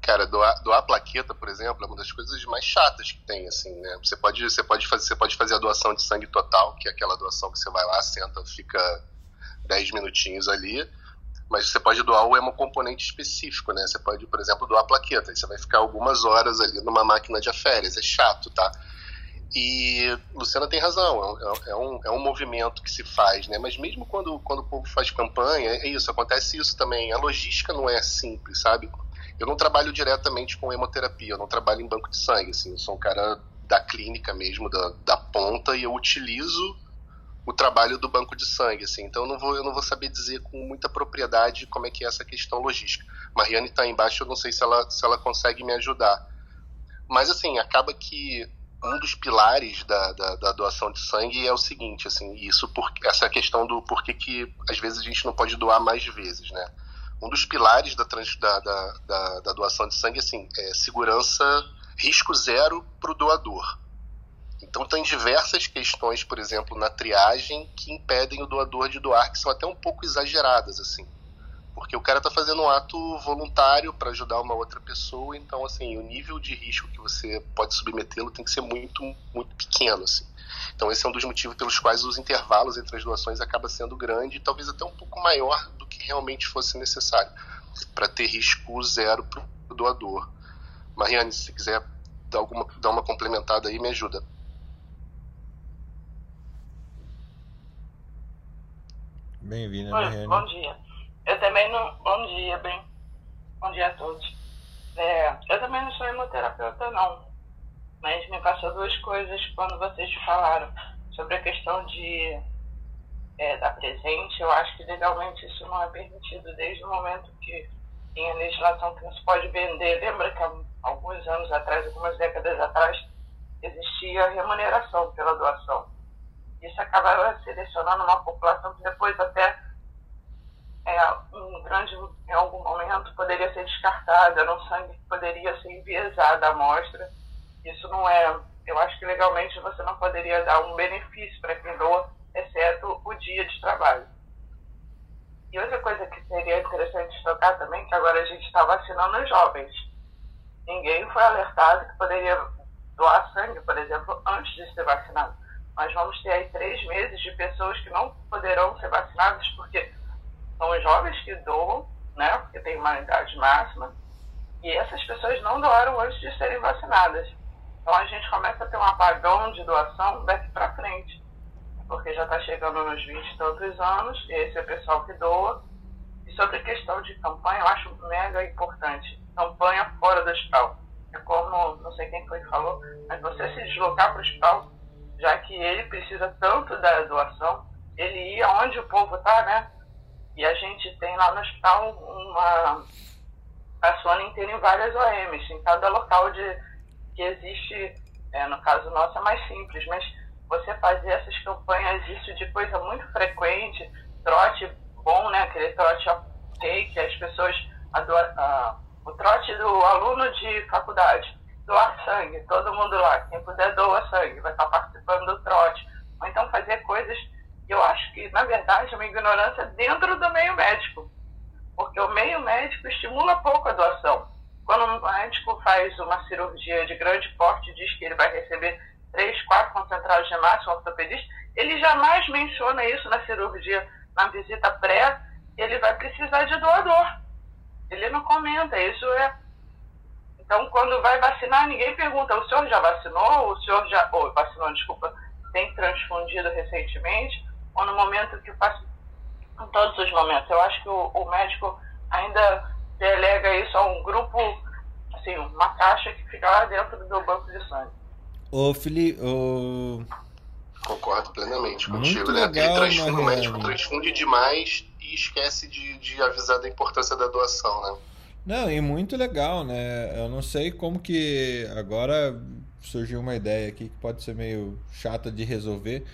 Cara, doar, doar plaqueta, por exemplo, é uma das coisas mais chatas que tem, assim, né? Você pode, você pode fazer, você pode fazer a doação de sangue total, que é aquela doação que você vai lá, senta, fica 10 minutinhos ali. Mas você pode doar o hemocomponente específico, né? Você pode, por exemplo, doar plaqueta. Você vai ficar algumas horas ali numa máquina de aférias. É chato, tá? E Luciana tem razão, é um- é um, é um movimento que se faz, né? Mas mesmo quando, quando o povo faz campanha, é isso, acontece isso também. A logística não é simples, sabe? Eu não trabalho diretamente com hemoterapia, eu não trabalho em banco de sangue, assim, eu sou um cara da clínica mesmo, da, da ponta, e eu utilizo o trabalho do banco de sangue, assim, então eu não vou, eu não vou saber dizer com muita propriedade como é que é essa questão logística. Mariane está embaixo, eu não sei se ela, se ela consegue me ajudar. Mas, assim, acaba que um dos pilares da, da, da doação de sangue é o seguinte, assim, isso por, essa questão do porquê que às vezes a gente não pode doar mais vezes, né? Um dos pilares da, trans, da, da, da, doação de sangue assim, é segurança, risco zero para o doador. Então tem diversas questões, por exemplo, na triagem que impedem o doador de doar, que são até um pouco exageradas, assim. Porque o cara está fazendo um ato voluntário para ajudar uma outra pessoa, então assim, o nível de risco que você pode submetê-lo tem que ser muito, muito pequeno, assim. Então esse é um dos motivos pelos quais os intervalos entre as doações acaba sendo grande e talvez até um pouco maior do que realmente fosse necessário para ter risco zero para o doador. Mariane, se quiser dar, alguma, dar uma complementada aí, me ajuda. Bem-vinda, Mariane. bom dia. Eu também não. Bom dia, bem. Bom dia a todos. É, eu também não sou hemoterapeuta, não. Mas me passou duas coisas quando vocês falaram sobre a questão de é, presente. Eu acho que legalmente isso não é permitido desde o momento que tem a legislação que não se pode vender. Lembra que há alguns anos atrás, algumas décadas atrás, existia remuneração pela doação. Isso acabava selecionando uma população que depois até é, um grande, em algum momento, poderia ser descartada, era um sangue que poderia ser enviesado à amostra. Isso não é. Eu acho que legalmente você não poderia dar um benefício para quem doa, exceto o dia de trabalho. E outra coisa que seria interessante tocar também, que agora a gente está vacinando os jovens. Ninguém foi alertado que poderia doar sangue, por exemplo, antes de ser vacinado. Nós vamos ter aí três meses de pessoas que não poderão ser vacinadas porque são os jovens que doam, né? Porque tem uma idade máxima. E essas pessoas não doaram antes de serem vacinadas. Então a gente começa a ter um apagão de doação daqui para frente. Porque já está chegando nos 20 e tantos anos, e esse é o pessoal que doa. E sobre a questão de campanha, eu acho mega importante. Campanha fora do hospital. É como, não sei quem foi que falou, mas você se deslocar para o hospital, já que ele precisa tanto da doação, ele ia onde o povo está, né? E a gente tem lá no hospital uma. Passou o ano inteiro em várias OMs, em cada local de, que existe, é, no caso nosso é mais simples, mas você fazer essas campanhas, isso de coisa muito frequente, trote bom, né? Aquele trote ok, que as pessoas. Adoram, ah, o trote do aluno de faculdade, doar sangue, todo mundo lá, quem puder doa sangue, vai estar participando do trote. Ou então fazer coisas eu acho que, na verdade, é uma ignorância dentro do meio médico. Porque o meio médico estimula pouco a doação. Quando um médico faz uma cirurgia de grande porte e diz que ele vai receber três, quatro concentrados de um ortopedista, ele jamais menciona isso na cirurgia, na visita pré, ele vai precisar de doador. Ele não comenta, isso é Então, quando vai vacinar, ninguém pergunta: o senhor já vacinou? O senhor já. Ou, vacinou, desculpa, tem transfundido recentemente? Ou no momento que passa. Em todos os momentos. Eu acho que o, o médico ainda delega isso a um grupo, assim, uma caixa que fica lá dentro do banco de sangue. Ô, Felipe, ô... Concordo plenamente Muito contigo, né? legal, Ele transfunde, o médico transfunde demais e esquece de, de avisar da importância da doação, né? Não, e muito legal, né? Eu não sei como que agora surgiu uma ideia aqui que pode ser meio chata de resolver,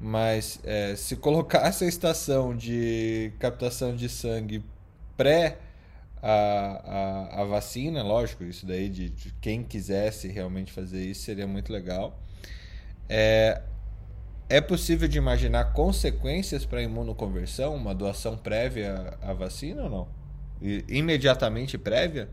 mas é, se colocasse a estação de captação de sangue pré a, a, a vacina, lógico, isso daí de, de quem quisesse realmente fazer isso seria muito legal. É, é possível de imaginar consequências para a imunoconversão, uma doação prévia à vacina ou não? I- Imediatamente prévia?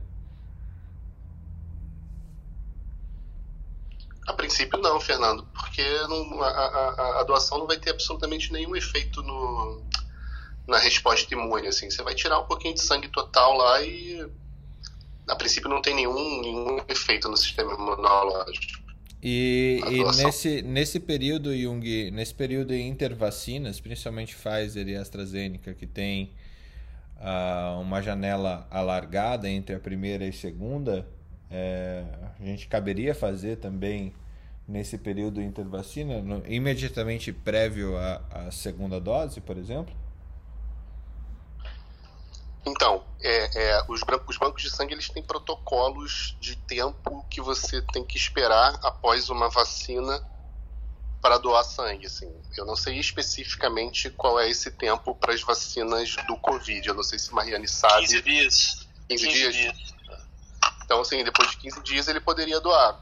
A princípio não, Fernando, porque não- a, a- a doação não vai ter absolutamente nenhum efeito no, na resposta imune, assim. Você vai tirar um pouquinho de sangue total lá e a princípio não tem nenhum, nenhum efeito no sistema imunológico. E, e nesse, nesse período, Jung, nesse período intervacinas, principalmente Pfizer e AstraZeneca, que tem ah, uma janela alargada entre a primeira e segunda, é, a gente caberia fazer também nesse período intervacina, no- imediatamente prévio à, à segunda dose, por exemplo? Então, é, é, os, os bancos de sangue eles têm protocolos de tempo que você tem que esperar após uma vacina para doar sangue. Assim. Eu não sei especificamente qual é esse tempo para as vacinas do Covid. Eu não sei se Mariane sabe. 15 dias. 15 15 dias. dias. Então, assim, depois de 15 dias ele poderia doar.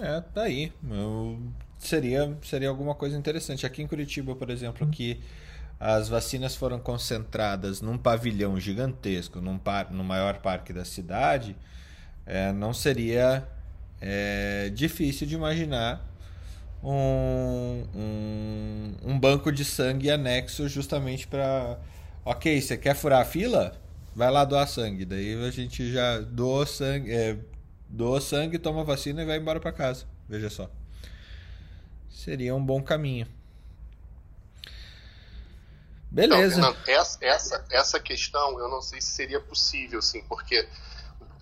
É, tá aí. Eu- seria, seria alguma coisa interessante. Aqui em Curitiba, por exemplo, que as vacinas foram concentradas num pavilhão gigantesco, num, par, no maior parque da cidade, é, não seria é, difícil de imaginar um, um, um banco de sangue anexo justamente para. Ok, você quer furar a fila? Vai lá doar sangue. Daí a gente já doou sangue. é, doa sangue, toma vacina e vai embora para casa. Veja só. Seria um bom caminho. Beleza. Fernando, essa, essa, essa questão eu não sei se seria possível, assim, porque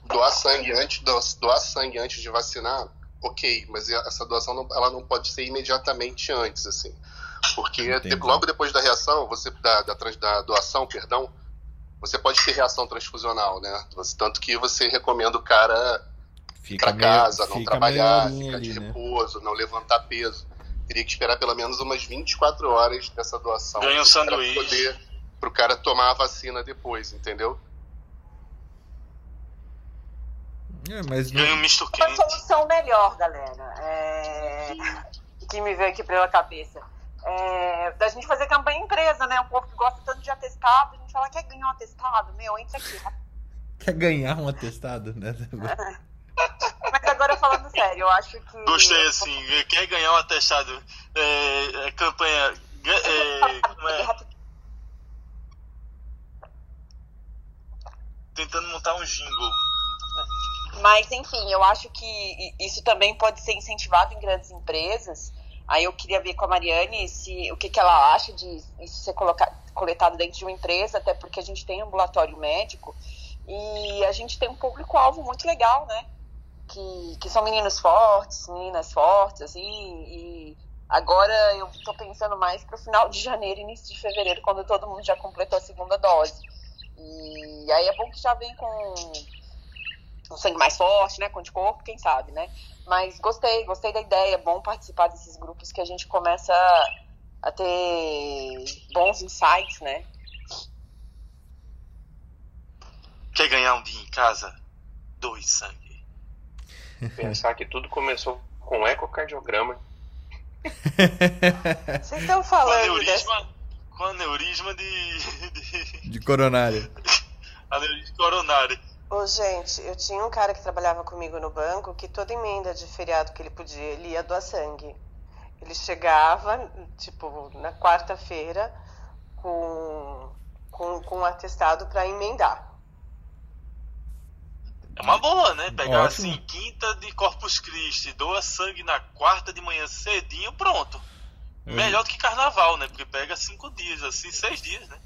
doar sangue antes doar, doar sangue antes de vacinar, ok, mas essa doação não, ela não pode ser imediatamente antes, assim, porque de- logo depois da reação, você da, da, da doação, perdão, você pode ter reação transfusional, né? Tanto que você recomenda o cara Fica para meio- casa, não fica trabalhar, ficar ali, de né? repouso, não levantar peso. Teria que esperar pelo menos umas 24 horas dessa doação. Ganha um sanduíche. poder- Pro cara tomar a vacina depois, entendeu? É, mas não- Ganha um misto Uma quente. solução melhor, galera. É... Que me veio aqui pela cabeça. É... Da gente fazer campanha empresa, né? O povo que gosta tanto de atestado, a gente fala, quer ganhar um atestado? Meu, entra aqui. quer ganhar um atestado, né? Mas agora falando sério, eu acho que. Gostei assim. Quer ganhar um atestado? É, é, campanha. É, como é? Tentando montar um jingle. Mas, enfim, eu acho que isso também pode ser incentivado em grandes empresas. Aí eu queria ver com a Mariane se, o que, que ela acha de isso ser coloca- coletado dentro de uma empresa, até porque a gente tem ambulatório médico e a gente tem um público-alvo muito legal, né? Que, que são meninos fortes, meninas fortes, assim, e agora eu tô pensando mais pro final de janeiro, início de fevereiro, quando todo mundo já completou a segunda dose. E aí é bom que já vem com um sangue mais forte, né, com anticorpo, quem sabe, né? Mas gostei, gostei da ideia, é bom participar desses grupos que a gente começa a ter bons insights, né? Quer ganhar um dia em casa? Dois sangue. Pensar que tudo começou com um ecocardiograma. Vocês estão Com falando dessa... aneurisma, com aneurisma de, de. De coronária. aneurisma coronário. Ô, gente, eu tinha um cara que trabalhava comigo no banco que toda emenda de feriado que ele podia, ele ia doar sangue. Ele chegava, tipo, na quarta-feira com, com, com um atestado para emendar. É uma boa, né? Pegar Ótimo. assim, quinta de Corpus Christi, doa sangue na quarta de manhã cedinho, pronto. É. Melhor do que carnaval, né? Porque pega cinco dias, assim, seis dias, né?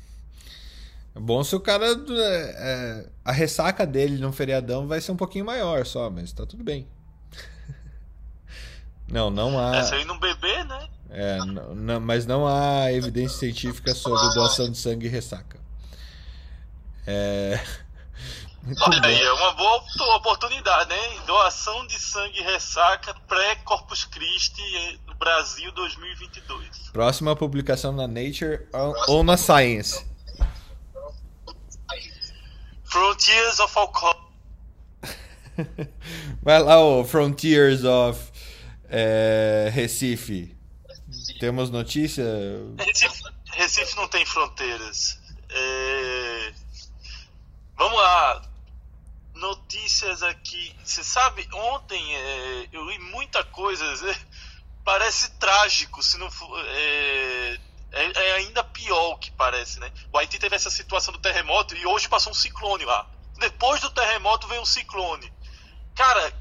É bom se o cara. é, é, a ressaca dele no feriadão vai ser um pouquinho maior só, mas tá tudo bem. Não, não há. Se aí não beber, né? É, não- não- mas não há evidência científica sobre doação de sangue e ressaca. É. Olha aí, é uma boa op- oportunidade, né? Doação de sangue ressaca pré-Corpus Christi no Brasil 2022. Próxima publicação na Nature ou- ou na Science. Frontiers of Alcohol. Vai lá, o Frontiers of é, Recife. Temos notícia? Recife, Recife não tem fronteiras. É, Vamos lá. Notícias aqui. Você sabe, ontem é, eu li muita coisa. é, Parece trágico, se não for. É... é- é ainda pior o que parece, né? O Haiti teve essa situação do terremoto e hoje passou um ciclone lá. Depois do terremoto veio um ciclone. Cara,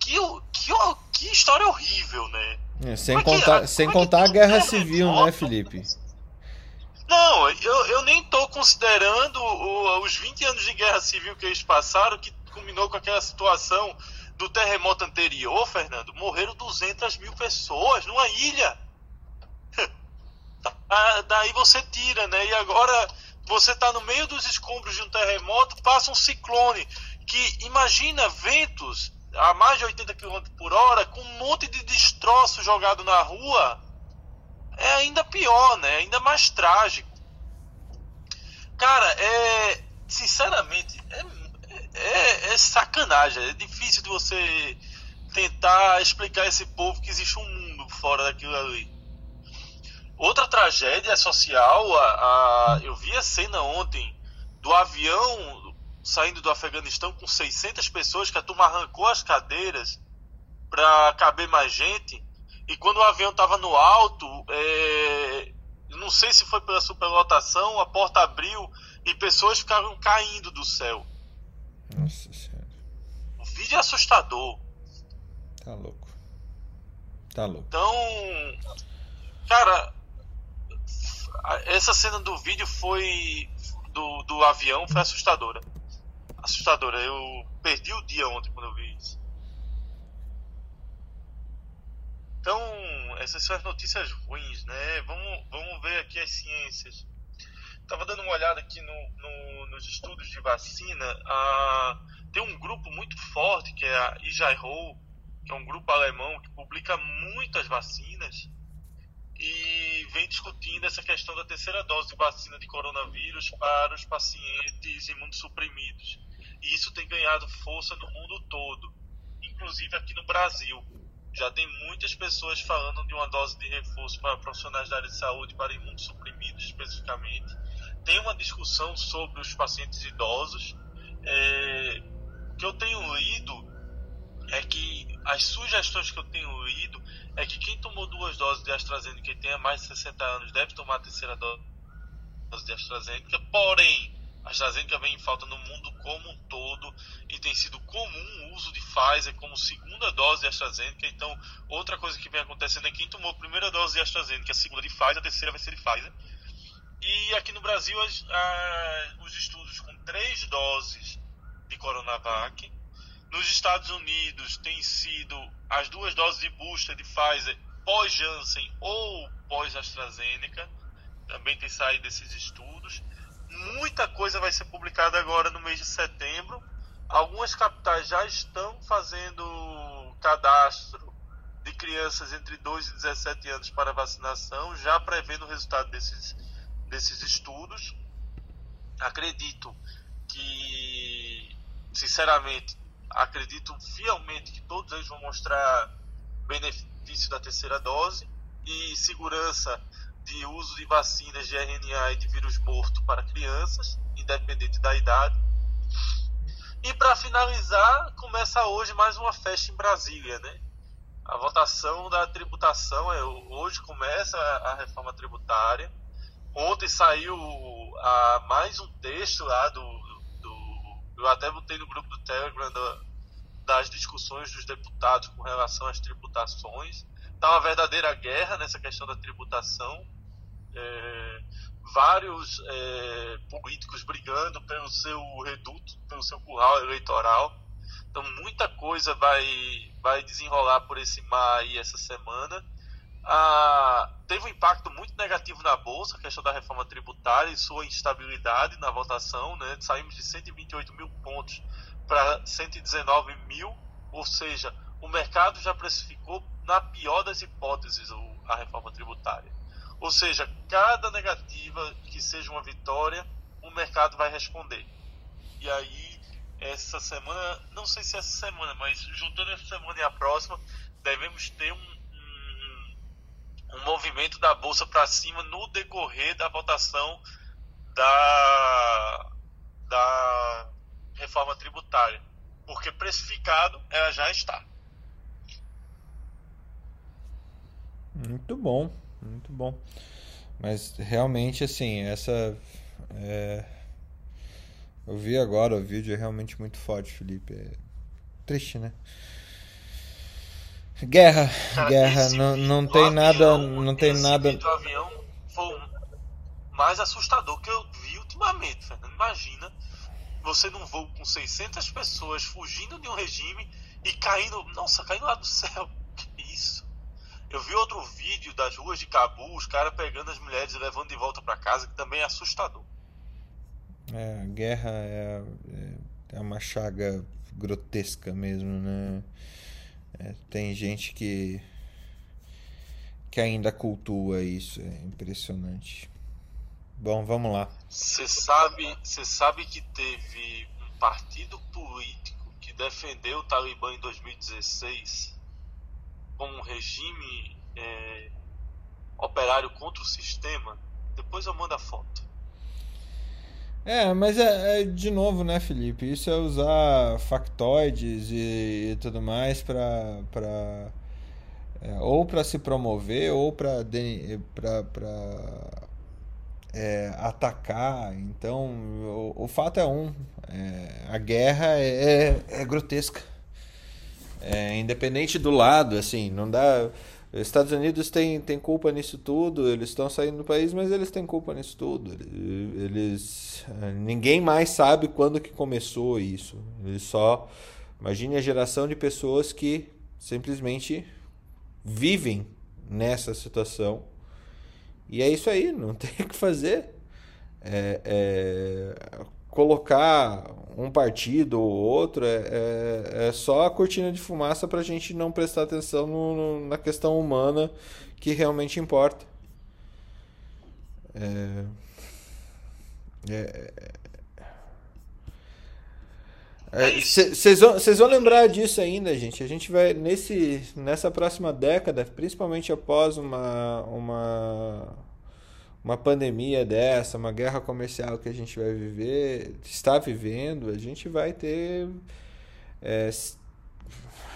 que, que, que história horrível, né? É, sem contar, sem é contar a guerra civil, né? Felipe? Não, eu, eu nem tô considerando o- os 20 anos de guerra civil que eles passaram, que culminou com aquela situação do terremoto anterior, Fernando. Morreram 200 mil pessoas numa ilha. Ah, Daí você tira, né? E agora você tá no meio dos escombros de um terremoto, passa um ciclone que imagina ventos a mais de 80 km por hora, com um monte de destroço jogado na rua é ainda pior, né? Ainda mais trágico. Cara, é. Sinceramente, é, é, é sacanagem. É difícil de você tentar explicar a esse povo que existe um mundo fora daquilo ali. Outra tragédia social, a, a- eu vi a cena ontem do avião saindo do Afeganistão com 600 pessoas, que a turma arrancou as cadeiras para caber mais gente. E quando o avião estava no alto, é, não sei se foi pela superlotação, a porta abriu e pessoas ficaram caindo do céu. Nossa senhora. O vídeo é assustador. Tá louco. Tá louco. Então, cara, essa cena do vídeo foi do, do avião foi assustadora. Assustadora. Eu perdi o dia ontem quando eu vi isso. Então, essas são as notícias ruins, né? Vamos, vamos ver aqui as ciências. Tava dando uma olhada aqui no, no- nos estudos de vacina. Ah, tem um grupo muito forte que é a IJRO, que é um grupo alemão que publica muitas vacinas e vem discutindo essa questão da terceira dose de vacina de coronavírus para os pacientes imunossuprimidos. E isso tem ganhado força no mundo todo, inclusive aqui no Brasil. Já tem muitas pessoas falando de uma dose de reforço para profissionais da área de saúde, para imunossuprimidos especificamente. Tem uma discussão sobre os pacientes idosos. É, o que eu tenho lido é que as sugestões que eu tenho lido é que quem tomou duas doses de AstraZeneca e tenha mais de 60 anos deve tomar a terceira do- dose de AstraZeneca, porém, a AstraZeneca vem em falta no mundo como um todo e tem sido comum o uso de Pfizer como segunda dose de AstraZeneca, então outra coisa que vem acontecendo é que quem tomou a primeira dose de AstraZeneca, a segunda de Pfizer, a terceira vai ser de Pfizer. E aqui no Brasil, as- a- os estudos com três doses de Coronavac, nos Estados Unidos tem sido as duas doses de booster de Pfizer pós Janssen ou pós AstraZeneca. Também tem saído esses estudos. Muita coisa vai ser publicada agora no mês de setembro. Algumas capitais já estão fazendo cadastro de crianças entre 2 e 17 anos para vacinação, já prevendo o resultado desses, desses estudos. Acredito que, sinceramente, acredito fielmente que todos eles vão mostrar benefício da terceira dose e segurança de uso de vacinas de RNA e de vírus morto para crianças, independente da idade. E para finalizar, começa hoje mais uma festa em Brasília, né? A votação da tributação é hoje começa a reforma tributária. Ontem saiu a, mais um texto lá do, do Eu até botei no grupo do Telegram da, das discussões dos deputados com relação às tributações. Está uma verdadeira guerra nessa questão da tributação. É, vários é, políticos brigando pelo seu reduto, pelo seu curral eleitoral. Então muita coisa vai, vai desenrolar por esse mar aí essa semana. Ah, teve um impacto muito negativo na bolsa, a questão da reforma tributária e sua instabilidade na votação, né? Saímos de 128 mil pontos para 119 mil, ou seja, o mercado já precificou na pior das hipóteses a reforma tributária. Ou seja, cada negativa que seja uma vitória, o mercado vai responder. E aí, essa semana, não sei se essa semana, mas juntando essa semana e a próxima, devemos ter um, um, um movimento da bolsa para cima no decorrer da votação da, da reforma tributária. Porque precificado ela já está. Muito bom, bom. Mas realmente, assim, essa. É... Eu vi agora o vídeo, é realmente muito forte, Felipe. É triste, né? Guerra, Cara, guerra, não, não tem avião, nada, não tem nada. O avião foi o mais assustador que eu vi ultimamente, Fernando. Imagina você num voo com 600 pessoas fugindo de um regime e caindo, nossa, caindo lá do céu. Eu vi outro vídeo das ruas de Cabul, os caras pegando as mulheres e levando de volta para casa, que também é assustador. É, a guerra é, é, é uma chaga grotesca mesmo, né? É, tem gente que que ainda cultua isso, é impressionante. Bom, vamos lá. Você sabe, você sabe que teve um partido político que defendeu o Talibã em 2016 como um regime é, operário contra o sistema? Depois eu mando a foto. É, mas é, é, de novo, né, Felipe? Isso é usar factoides e, e tudo mais para pra é, ou para se promover ou para é, atacar. Então, o, o, fato é um: é, a guerra é, é, é grotesca. É, independente do lado, assim, não dá. Os Estados Unidos têm, têm culpa nisso tudo, eles estão saindo do país, mas eles têm culpa nisso tudo. Eles, ninguém mais sabe quando que começou isso. Eles só imagine a geração de pessoas que simplesmente vivem nessa situação e é isso aí, não tem o que fazer. É, é, colocar um partido ou outro é, é, é só a cortina de fumaça para a gente não prestar atenção no, no, na questão humana que realmente importa. É, vocês é, vão, vão lembrar disso ainda, gente. A gente vai nesse nessa próxima década, principalmente após uma uma uma pandemia dessa, uma guerra comercial que a gente vai viver, está vivendo, a gente vai ter é,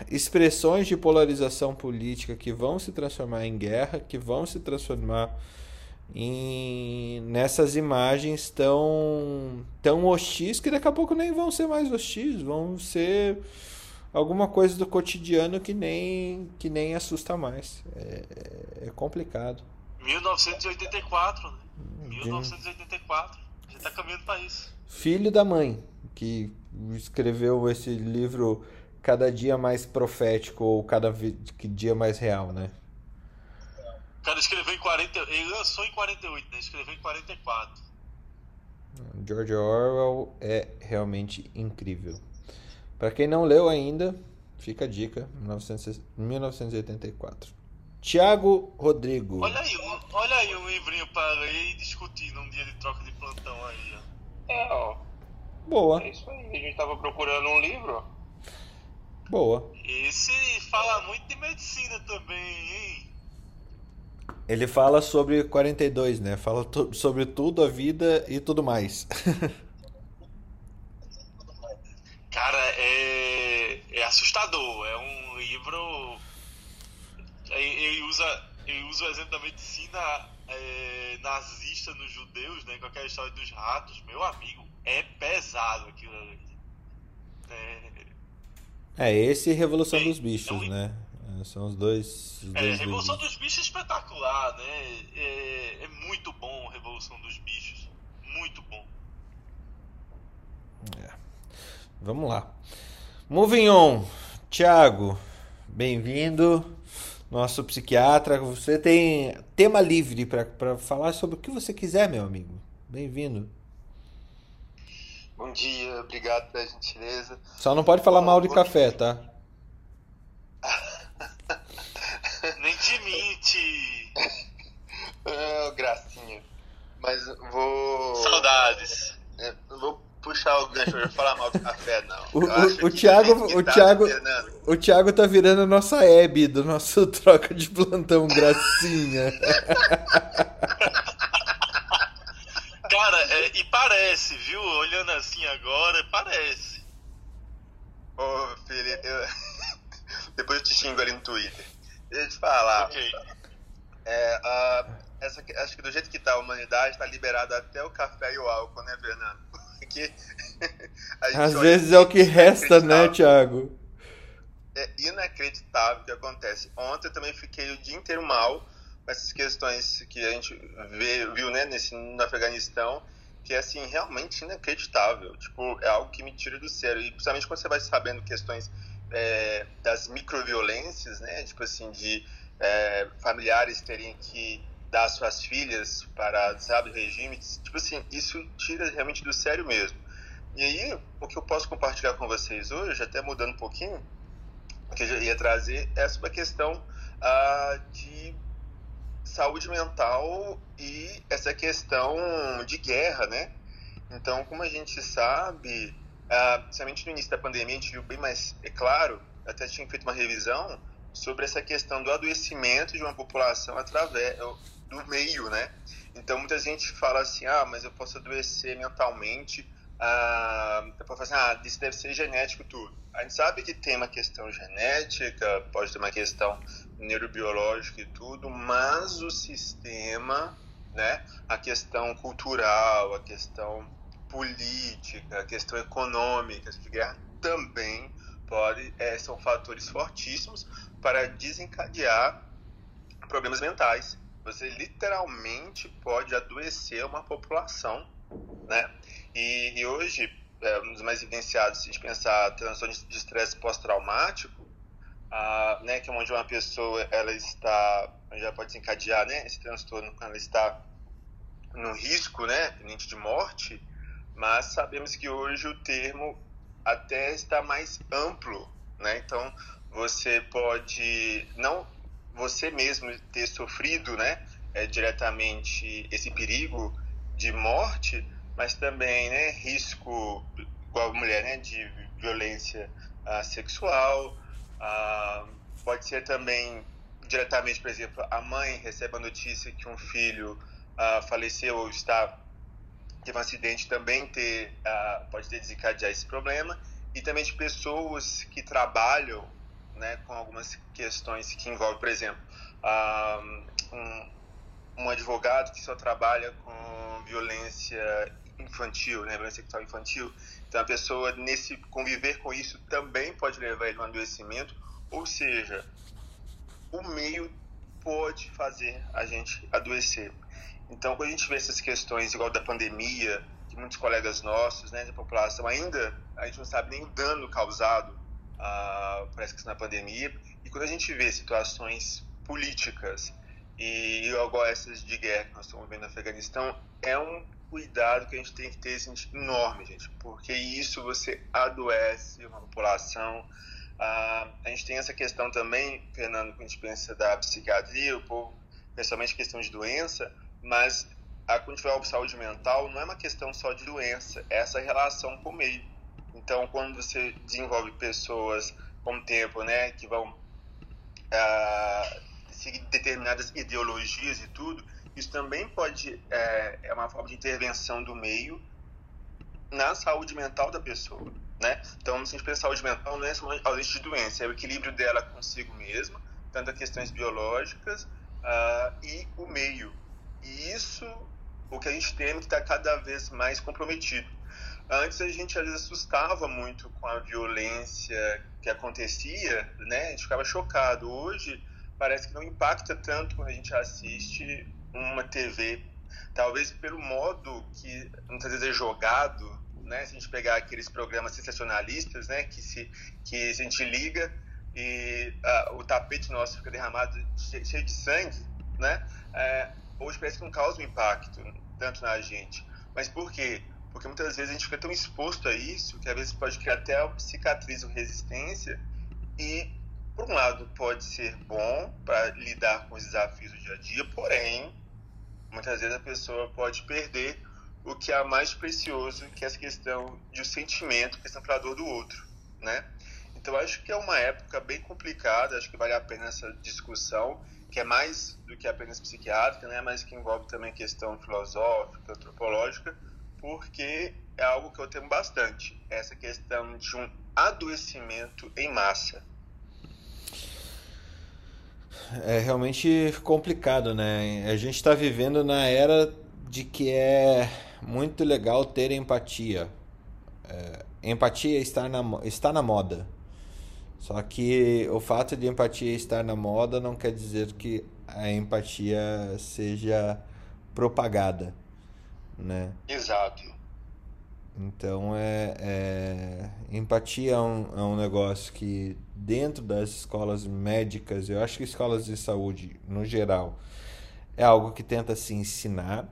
expressões de polarização política que vão se transformar em guerra, que vão se transformar em nessas imagens tão tão hostis que daqui a pouco nem vão ser mais hostis, vão ser alguma coisa do cotidiano que nem que nem assusta mais. É, é complicado. 1984, né? 1984. A gente tá caminhando para isso. Filho da mãe, que escreveu esse livro Cada Dia Mais Profético ou Cada Dia Mais Real, né? O cara escreveu em 40. Ele lançou em 48, né? Escreveu em 44. George Orwell é realmente incrível. Para quem não leu ainda, fica a dica: 1984. Tiago Rodrigo. Olha aí, aí um livrinho para ler e discutir num dia de troca de plantão aí. Ó. É, ó. Boa. É isso aí. A gente tava procurando um livro. Boa. Esse fala muito de medicina também, hein? Ele fala sobre 42, né? Fala sobre tudo, a vida e tudo mais. Cara, é, é assustador. É um livro. Ele usa, ele usa o exemplo da medicina é, nazista nos judeus, né? Com aquela história dos ratos. Meu amigo, é pesado aquilo ali. É, esse e Revolução Bem, dos Bichos, então- né? É, São os dois. Os É, dois Revolução livros. dos Bichos é espetacular, né? É, é muito bom Revolução dos Bichos. Muito bom. Vamos lá. Moving on. Tiago, bem-vindo. Nosso psiquiatra. Você tem tema livre para falar sobre o que você quiser, meu amigo. Bem-vindo. Bom dia, obrigado pela gentileza. Só não pode falar Bom, mal de café, tá? Nem te mente. Ah, gracinha. Mas vou. Saudades. Puxar o gancho pra falar mal de café, não. O- o- o Thiago- do o tá, Thiago- Fernando, O Thiago tá virando a nossa Hebe do nosso troca de plantão, gracinha. Cara, é, e parece, viu? Olhando assim agora, parece. Ô, filho, eu... depois eu te xingo ali no Twitter. Deixa eu te falar. Ok. É, ah, essa, acho que do jeito que tá a humanidade, tá liberado até o café e o álcool, né, Fernando? Porque Às vezes é o que resta, né. Thiago? É inacreditável o que acontece. Ontem eu também fiquei o dia inteiro mal com essas questões que a gente vê, viu, né, nesse, no Afeganistão, que é, assim, realmente inacreditável. Tipo, é algo que me tira do sério. E principalmente quando você vai sabendo questões é, das microviolências, né, tipo assim, de é, familiares terem que dar suas filhas para, sabe, regimes. Tipo assim, isso tira realmente do sério mesmo. E aí, o que eu posso compartilhar com vocês hoje, até mudando um pouquinho, que eu ia trazer é sobre a questão ah, de saúde mental e essa questão de guerra, né? Então, como a gente sabe, ah, principalmente no início da pandemia, a gente viu bem mais, é claro, até tinha feito uma revisão sobre essa questão do adoecimento de uma população através do meio, né? Então, muita gente fala assim, ah, mas eu posso adoecer mentalmente, ah, assim, ah, isso deve ser genético tudo. A gente sabe que tem uma questão genética, pode ter uma questão neurobiológica e tudo, mas o sistema, né, a questão cultural, a questão política, a questão econômica de guerra também pode, é, são fatores fortíssimos para desencadear problemas mentais. Você literalmente pode adoecer uma população, né? E, e hoje, é, um dos mais evidenciados, se a gente pensar transtorno de estresse pós-traumático, ah, né, que é onde uma pessoa ela está, já pode desencadear, né, esse transtorno quando ela está no risco, né, de morte, mas sabemos que hoje o termo até está mais amplo, né? Então você pode não você mesmo ter sofrido, né, é, diretamente esse perigo de morte, mas também, né, risco igual a mulher, né, de violência ah, sexual, ah, pode ser também diretamente, por exemplo, a mãe recebe a notícia que um filho ah, faleceu ou está teve um acidente também ter ah, pode ter desencadear esse problema e também de pessoas que trabalham né, com algumas questões que envolvem, por exemplo, ah, um, um advogado que só trabalha com violência infantil, né, violência sexual infantil. Então a pessoa nesse conviver com isso também pode levar ele a um adoecimento, ou seja, o meio pode fazer a gente adoecer. Então, quando a gente vê essas questões, igual da pandemia, que muitos colegas nossos, né, da população, ainda a gente não sabe nem o dano causado ah, por essa questão da pandemia. E quando a gente vê situações políticas e igual essas de guerra que nós estamos vendo no Afeganistão, é um cuidado que a gente tem que ter gente, enorme, gente, porque isso você adoece uma população. Ah, a gente tem essa questão também, Fernando, quando a gente pensa da psiquiatria, o povo, principalmente questão de doença, mas a, quando de saúde mental, não é uma questão só de doença, é essa relação com o meio. Então, quando você desenvolve pessoas com o tempo, né, que vão ah, seguir determinadas ideologias e tudo, isso também pode é, é uma forma de intervenção do meio na saúde mental da pessoa, né? Então, se a gente pensa saúde mental, não é só ausência de doença, é o equilíbrio dela consigo mesma, tanto as questões biológicas uh, e o meio. E isso, o que a gente teme que está cada vez mais comprometido. Antes a gente às vezes assustava muito com a violência que acontecia, né? A gente ficava chocado. Hoje parece que não impacta tanto quando a gente assiste uma TV, talvez pelo modo que muitas vezes é jogado, né? Se a gente pegar aqueles programas sensacionalistas, né? Que se que a gente liga e uh, o tapete nosso fica derramado cheio de sangue, né? É, hoje parece que não causa um impacto tanto na gente. Mas por quê? Porque muitas vezes a gente fica tão exposto a isso que às vezes pode criar até cicatriz ou resistência e por um lado pode ser bom para lidar com os desafios do dia a dia, porém muitas vezes a pessoa pode perder o que é mais precioso, que é essa questão de um sentimento, questão pela dor do outro, né? Então acho que é uma época bem complicada, acho que vale a pena essa discussão, que é mais do que apenas psiquiátrica, né? Mas que envolve também questão filosófica, antropológica, porque é algo que eu temo bastante, essa questão de um adoecimento em massa. É realmente complicado, né? A gente está vivendo na era de que é muito legal ter empatia. É, empatia está na, está na moda. Só que o fato de empatia estar na moda não quer dizer que a empatia seja propagada, né? Exato. Então é, é empatia é um, é um negócio que dentro das escolas médicas, eu acho que escolas de saúde no geral é algo que tenta se ensinar.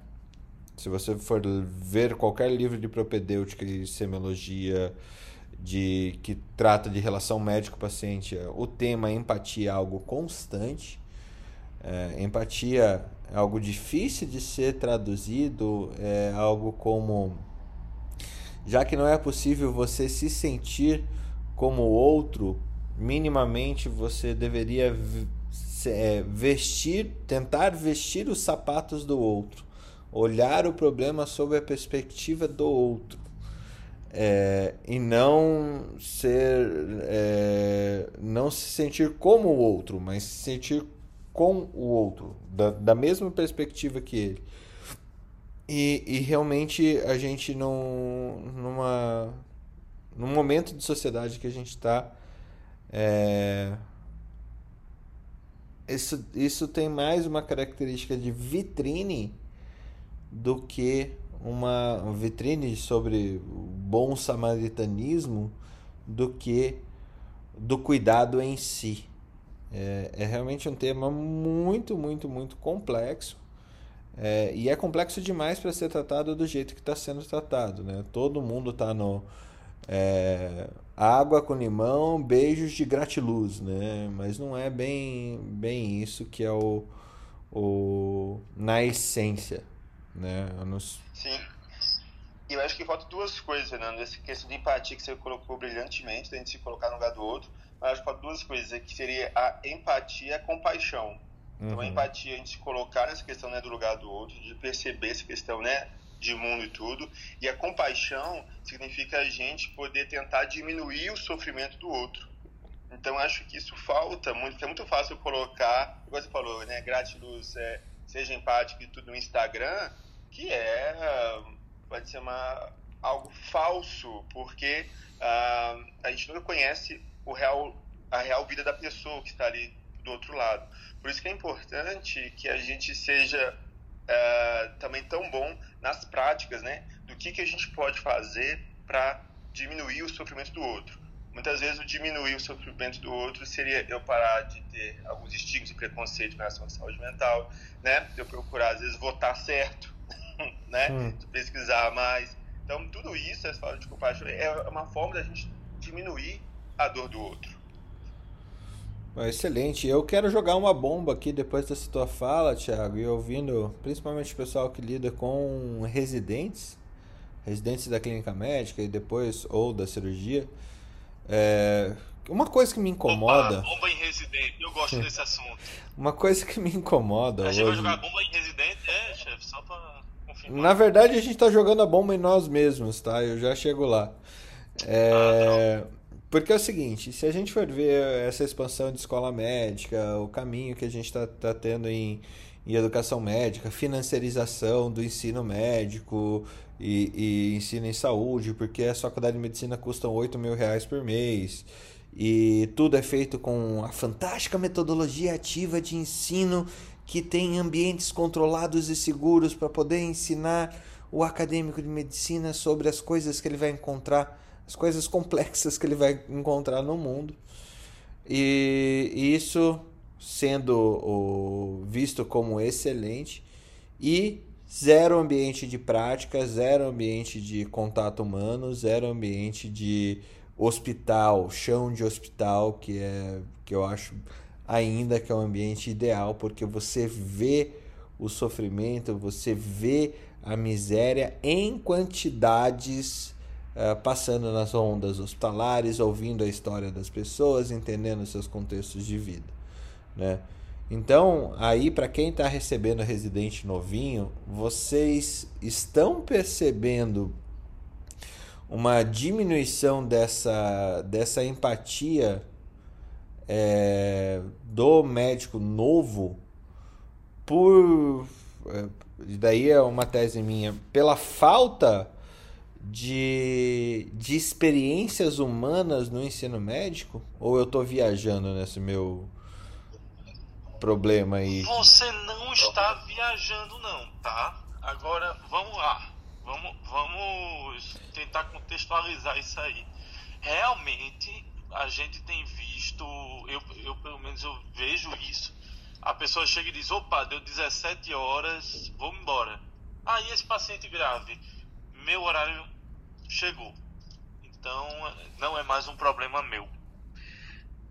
Se você for ver qualquer livro de propedêutica e semiologia, de que trata de relação médico-paciente, o tema empatia é algo constante. É, empatia é algo difícil de ser traduzido, é algo como já que não é possível você se sentir como outro, minimamente você deveria é, vestir, tentar vestir os sapatos do outro, olhar o problema sob a perspectiva do outro é, e não ser é, não se sentir como o outro, mas se sentir com o outro da, da mesma perspectiva que ele. E, e realmente a gente não numa num momento de sociedade que a gente está é, isso, isso tem mais uma característica de vitrine do que uma vitrine sobre bom samaritanismo do que do cuidado em si. É, é realmente um tema muito, muito, muito complexo. É, e é complexo demais para ser tratado do jeito que está sendo tratado. Né? Todo mundo está no é, água com limão, beijos de gratiluz. Né? Mas não é bem, bem isso que é o, o na essência né? Nos... Sim. E eu acho que falta duas coisas, Fernando. Essa questão de empatia que você colocou brilhantemente, da gente se colocar no lugar do outro. Mas acho que falta duas coisas, que seria a empatia e a compaixão. Uhum. Então, a uhum. empatia, a gente se colocar nessa questão né, do lugar do outro, de perceber essa questão né, de mundo e tudo. E a compaixão significa a gente poder tentar diminuir o sofrimento do outro. Então, acho que isso falta muito, porque é muito fácil colocar, igual você falou, né, gratiluz, é, seja empático e tudo no Instagram, que é pode ser uma, algo falso, porque uh, a gente nunca conhece o real, a real vida da pessoa que está ali do outro lado. Por isso que é importante que a gente seja uh, também tão bom nas práticas, né? Do que, que a gente pode fazer para diminuir o sofrimento do outro. Muitas vezes o diminuir o sofrimento do outro seria eu parar de ter alguns estigmas e preconceito com relação à saúde mental, né? Eu procurar às vezes votar certo, né? Hum. Pesquisar mais. Então, tudo isso, essa falta de compaixão, é uma forma da gente diminuir a dor do outro. Excelente. Eu quero jogar uma bomba aqui depois dessa tua fala, Thiago, e ouvindo principalmente o pessoal que lida com residentes, residentes da clínica médica e depois ou da cirurgia. É, uma coisa que me incomoda. Opa, bomba em residente, eu gosto desse assunto. Uma coisa que me incomoda. A gente hoje... vai jogar bomba em residente, é, chefe, só pra. Na verdade, a gente tá jogando a bomba em nós mesmos, tá? Eu já chego lá. É... Ah, porque é o seguinte, se a gente for ver essa expansão de escola médica, o caminho que a gente está tá tendo em, em educação médica, financiarização do ensino médico e, e ensino em saúde, porque a faculdade de medicina custa 8 mil reais por mês. E tudo é feito com a fantástica metodologia ativa de ensino que tem ambientes controlados e seguros para poder ensinar o acadêmico de medicina sobre as coisas que ele vai encontrar, as coisas complexas que ele vai encontrar no mundo. E, isso sendo visto como excelente e zero ambiente de prática, zero ambiente de contato humano, zero ambiente de hospital, chão de hospital, que é que eu acho ainda que é o um ambiente ideal, porque você vê o sofrimento, você vê a miséria em quantidades uh, passando nas ondas hospitalares, ouvindo a história das pessoas, entendendo seus contextos de vida, né? Então, aí para quem está recebendo residente novinho, vocês estão percebendo uma diminuição dessa, dessa empatia é, do médico novo por é, daí é uma tese minha pela falta de, de experiências humanas no ensino médico? Ou eu estou viajando nesse meu problema aí? Você não está viajando não tá? Agora vamos lá. Vamos vamos tentar contextualizar isso aí. Realmente a gente tem visto, eu, eu pelo menos eu vejo isso. A pessoa chega e diz: opa, deu 17 horas, vou embora. Aí ah, esse paciente grave, meu horário chegou. Então não é mais um problema meu.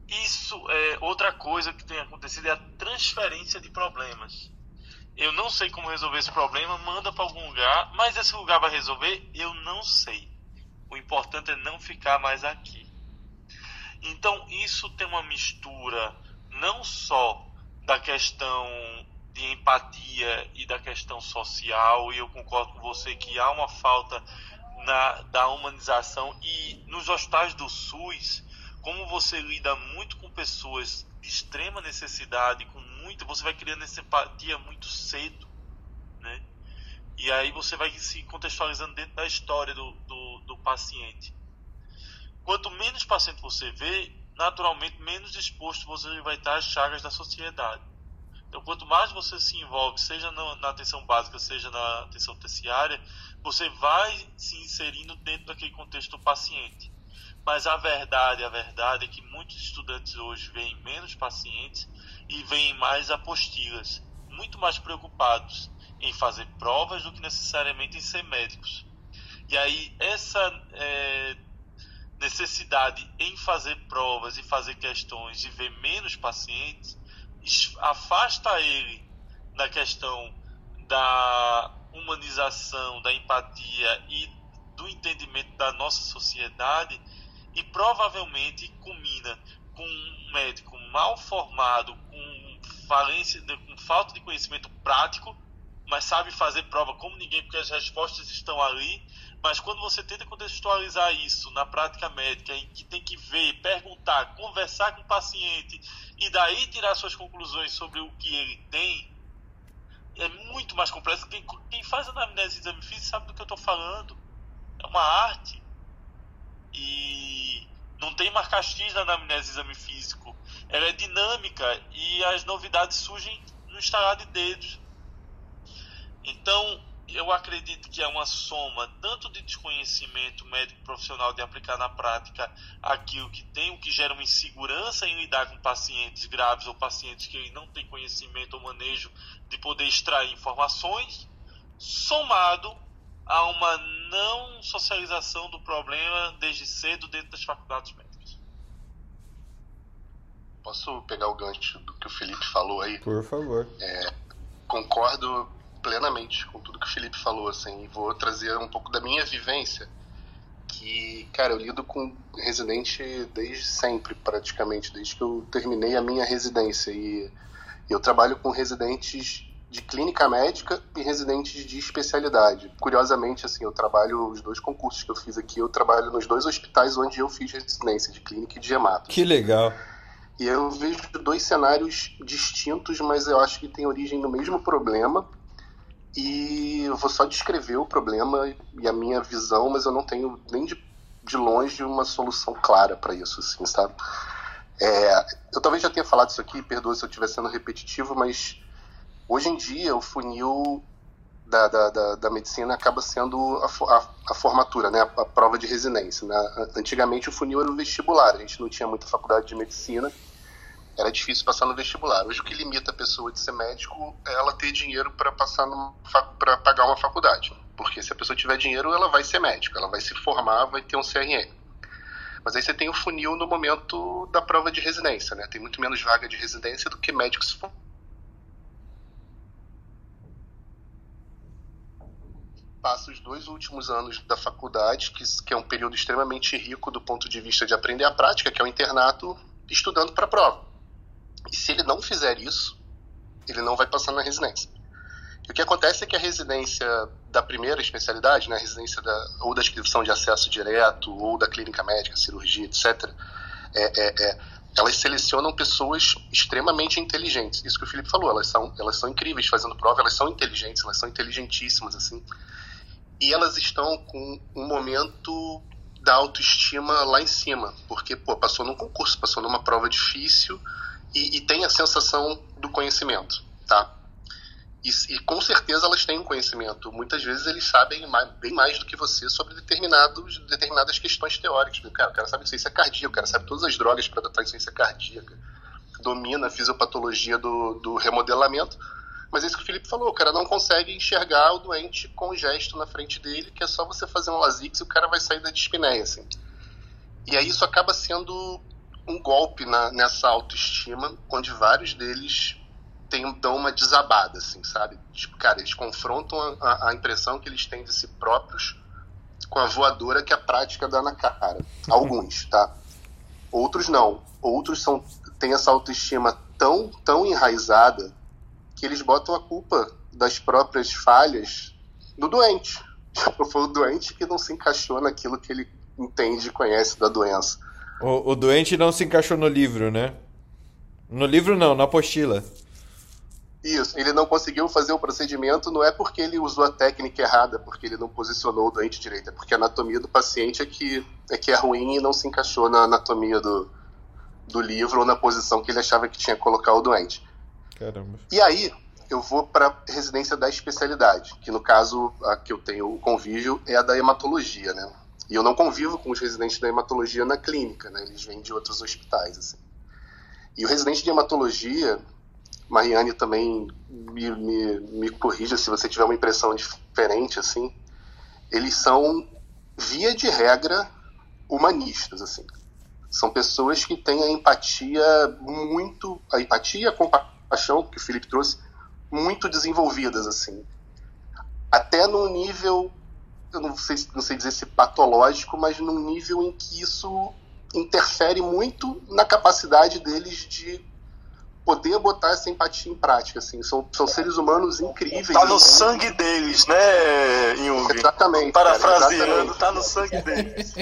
Isso é outra coisa que tem acontecido é a transferência de problemas. Eu não sei como resolver esse problema, manda para algum lugar, mas esse lugar vai resolver? Eu não sei. O importante é não ficar mais aqui. Então, isso tem uma mistura não só da questão de empatia e da questão social, e eu concordo com você que há uma falta na, da humanização e nos hospitais do SUS, como você lida muito com pessoas de extrema necessidade, com muito, você vai criando essa empatia muito cedo, né? E aí você vai se contextualizando dentro da história do, do, do paciente. Quanto menos paciente você vê, naturalmente menos exposto você vai estar às chagas da sociedade. Então, quanto mais você se envolve, seja na, atenção básica, seja na atenção terciária, você vai se inserindo dentro daquele contexto do paciente. Mas a verdade, a verdade é que muitos estudantes hoje veem menos pacientes e veem mais apostilas, muito mais preocupados em fazer provas do que necessariamente em ser médicos. E aí essa é, necessidade em fazer provas e fazer questões e ver menos pacientes afasta ele da questão da humanização, da empatia e do entendimento da nossa sociedade e provavelmente culmina com um médico mal formado, com falência, com falta de conhecimento prático, mas sabe fazer prova como ninguém porque as respostas estão ali mas quando você tenta contextualizar isso na prática médica, em que tem que ver, perguntar, conversar com o paciente e daí tirar suas conclusões sobre o que ele tem, é muito mais complexo. Quem, quem faz anamnese e exame físico sabe do que eu estou falando. É uma arte. E não tem marca X na anamnese e exame físico. Ela é dinâmica e as novidades surgem no estalar de dedos. Então, eu acredito que é uma soma tanto de desconhecimento médico profissional de aplicar na prática aquilo que tem, o que gera uma insegurança em lidar com pacientes graves ou pacientes que não têm conhecimento ou manejo de poder extrair informações, somado a uma não socialização do problema desde cedo dentro das faculdades médicas. Posso pegar o gancho do que o Felipe falou aí? Por favor. É, concordo plenamente com tudo que o Felipe falou, assim, e vou trazer um pouco da minha vivência, que, cara, eu lido com residente desde sempre, praticamente, desde que eu terminei a minha residência, e eu trabalho com residentes de clínica médica e residentes de especialidade. Curiosamente, assim, eu trabalho os dois concursos que eu fiz aqui, eu trabalho nos dois hospitais onde eu fiz residência, de clínica e de hemato. Que legal. E eu vejo dois cenários distintos, mas eu acho que tem origem no mesmo problema. E eu vou só descrever o problema e a minha visão, mas eu não tenho nem de, de longe uma solução clara para isso, assim, sabe? É, eu talvez já tenha falado isso aqui, perdoa se eu estiver sendo repetitivo, mas hoje em dia o funil da, da, da, da medicina acaba sendo a, a, a formatura, né, a, a, prova de residência. Né? Antigamente o funil era o vestibular, a gente não tinha muita faculdade de medicina, era difícil passar no vestibular. Hoje o que limita a pessoa de ser médico é ela ter dinheiro para passar para pagar uma faculdade, porque se a pessoa tiver dinheiro ela vai ser médico, ela vai se formar, vai ter um CRM. Mas aí você tem o funil no momento da prova de residência, né? Tem muito menos vaga de residência do que médicos passa os dois últimos anos da faculdade, que, que é um período extremamente rico do ponto de vista de aprender a prática, que é o internato, estudando para a prova. E se ele não fizer isso, ele não vai passar na residência. E o que acontece é que a residência da primeira especialidade, né, a residência da, ou da inscrição de acesso direto, ou da clínica médica, cirurgia, etc., é, é, é, elas selecionam pessoas extremamente inteligentes. Isso que o Felipe falou, elas são, elas são incríveis fazendo prova, elas são inteligentes, elas são inteligentíssimas, assim e elas estão com um momento da autoestima lá em cima, porque pô, passou num concurso, passou numa prova difícil e, e tem a sensação do conhecimento, tá? E, e, com certeza elas têm um conhecimento. Muitas vezes eles sabem mais, bem mais do que você sobre determinados, determinadas questões teóricas. Cara, o cara sabe ciência cardíaca, o cara sabe todas as drogas para tratar ciência cardíaca, domina a fisiopatologia do, do remodelamento mas é isso que o Felipe falou, o cara não consegue enxergar o doente com o gesto na frente dele, que é só você fazer um lasix e o cara vai sair da dispneia, assim. E aí isso acaba sendo um golpe na, nessa autoestima, onde vários deles tem, dão uma desabada, assim, sabe? Tipo, cara, eles confrontam a, a, impressão que eles têm de si próprios com a voadora que a prática dá na cara. Alguns, tá? Outros não. Outros são, têm essa autoestima tão, tão enraizada que eles botam a culpa das próprias falhas no doente. Foi o doente que não se encaixou naquilo que ele entende e conhece da doença. O, o doente não se encaixou no livro, né? No livro não, na apostila. Isso, ele não conseguiu fazer o procedimento, não é porque ele usou a técnica errada, porque ele não posicionou o doente direito, é porque a anatomia do paciente é que é, que é ruim e não se encaixou na anatomia do, do livro ou na posição que ele achava que tinha que colocar o doente. Caramba. E aí, eu vou para a residência da especialidade, que no caso a que eu tenho o convívio é a da hematologia, né? E eu não convivo com os residentes da hematologia na clínica, né? Eles vêm de outros hospitais, assim. E o residente de hematologia, Mariane também me, me, me corrija se você tiver uma impressão diferente, assim, eles são, via de regra, humanistas, assim. São pessoas que têm a empatia muito, a empatia, a paixão que o Felipe trouxe, muito desenvolvidas, assim. Até num nível, eu não sei, não sei dizer se patológico, mas num nível em que isso interfere muito na capacidade deles de poder botar essa empatia em prática, assim. São, são seres humanos incríveis. Tá no sangue deles, né, Jung? Exatamente. Parafraseando, tá no sangue deles.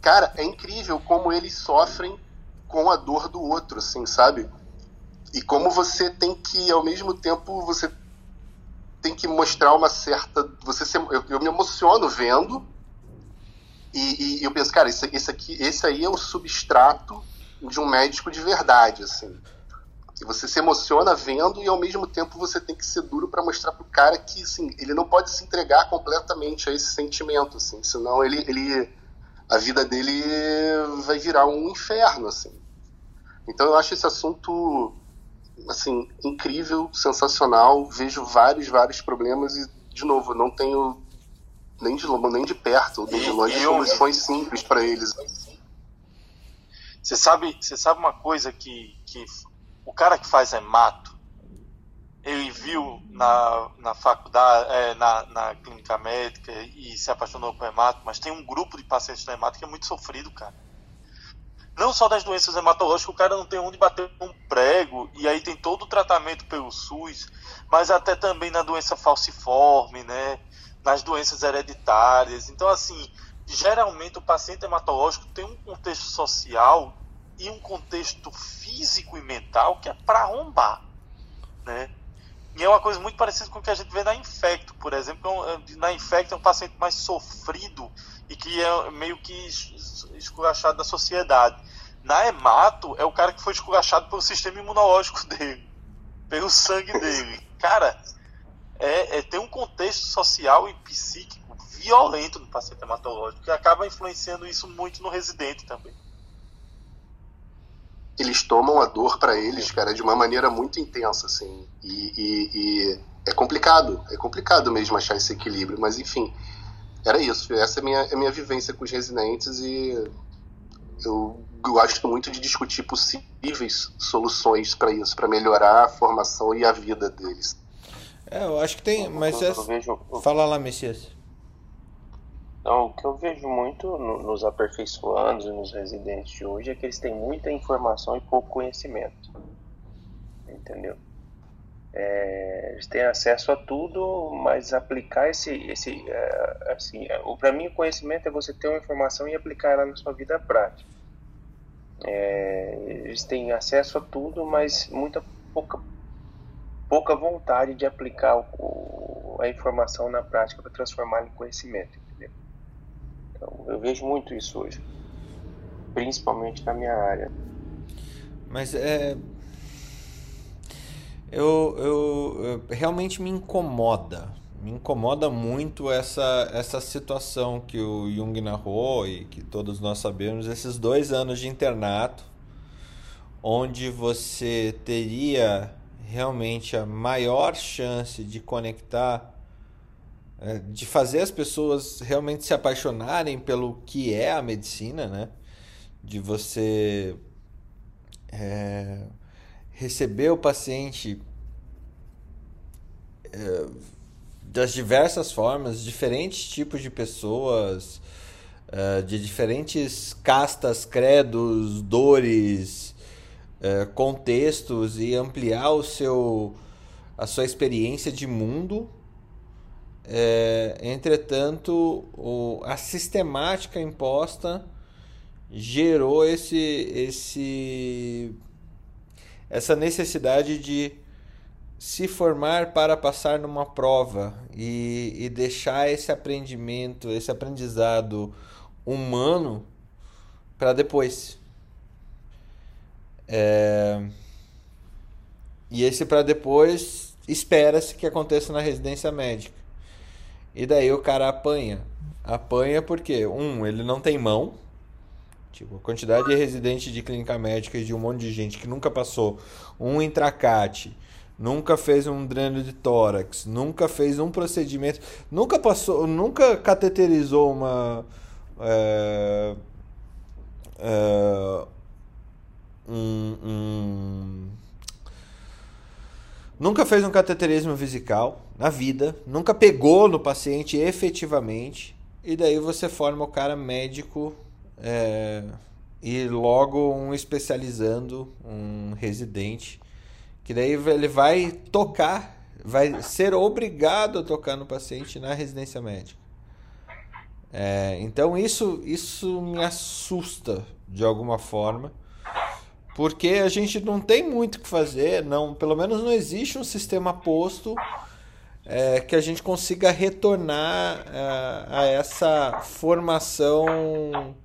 Cara, é incrível como eles sofrem com a dor do outro, assim, sabe? e como você tem que, ao mesmo tempo, você tem que mostrar uma certa. Você se, eu, eu, me emociono vendo e, e, eu penso, cara, esse, esse, aqui, esse aí é o substrato de um médico de verdade, assim. E você se emociona vendo e ao mesmo tempo você tem que ser duro para mostrar pro cara que, assim, ele não pode se entregar completamente a esse sentimento, assim, senão ele, ele a vida dele vai virar um inferno, assim. Então eu acho esse assunto assim, incrível, sensacional. Vejo vários, vários problemas e, de novo, não tenho nem de nem de perto, nem de longe, soluções simples para eles. Você sabe, você sabe uma coisa que, que o cara que faz hemato, ele viu na, na faculdade, é, na, na clínica médica e se apaixonou por hemato, mas tem um grupo de pacientes do hemato que é muito sofrido, cara não só das doenças hematológicas, o cara não tem onde bater um prego, e aí tem todo o tratamento pelo SUS, mas até também na doença falciforme, né? Nas doenças hereditárias. Então, assim, geralmente o paciente hematológico tem um contexto social e um contexto físico e mental que é para arrombar, né? E é uma coisa muito parecida com o que a gente vê na Infecto, por exemplo. É na Infecto é um paciente mais sofrido e que é meio que esculachado da sociedade. Na Hemato, é o cara que foi esculachado pelo sistema imunológico dele, pelo sangue dele. Cara, é, é, tem um contexto social e psíquico violento no paciente hematológico, que acaba influenciando isso muito no residente também eles tomam a dor para eles, cara, de uma maneira muito intensa, assim. E, e, e, é complicado, é complicado mesmo achar esse equilíbrio, mas enfim, era isso. Essa é a minha, é a minha vivência com os residentes e eu gosto muito de discutir possíveis soluções para isso, para melhorar a formação e a vida deles. É, eu acho que tem, mas é... Fala lá, Messias. Então, o que eu vejo muito no, nos aperfeiçoandos e nos residentes de hoje é que eles têm muita informação e pouco conhecimento. Entendeu? É, eles têm acesso a tudo, mas aplicar esse. esse é, assim, é, para mim, o conhecimento é você ter uma informação e aplicar ela na sua vida prática. É, eles têm acesso a tudo, mas muita pouca, pouca vontade de aplicar o, a informação na prática para transformar em conhecimento. Então, eu vejo muito isso hoje, principalmente na minha área. Mas é. Eu, eu, eu, realmente me incomoda, me incomoda muito essa, essa situação que o Jung narrou e que todos nós sabemos, esses dois anos de internato, onde você teria realmente a maior chance de conectar é, de fazer as pessoas realmente se apaixonarem pelo que é a medicina, né? De você é, receber o paciente é, das diversas formas, diferentes tipos de pessoas, é, de diferentes castas, credos, dores, é, contextos e ampliar o seu a sua experiência de mundo é, entretanto, o, a sistemática imposta gerou esse, esse, essa necessidade de se formar para passar numa prova e, e deixar esse aprendimento, esse aprendizado humano para depois. É, e esse para depois espera-se que aconteça na residência médica. E daí o cara apanha. Apanha porque, um, ele não tem mão. Tipo, a quantidade de residente de clínica médica e de um monte de gente que nunca passou um intracate, nunca fez um dreno de tórax, nunca fez um procedimento, nunca passou, nunca cateterizou uma. É, é, um, um, nunca fez um cateterismo vesical na vida, nunca pegou no paciente efetivamente, e daí você forma o cara médico é, e logo um especializando, um residente, que daí ele vai tocar, vai ser obrigado a tocar no paciente na residência médica. É, então isso, isso me assusta de alguma forma porque a gente não tem muito o que fazer, não, pelo menos não existe um sistema posto é, que a gente consiga retornar é, a essa formação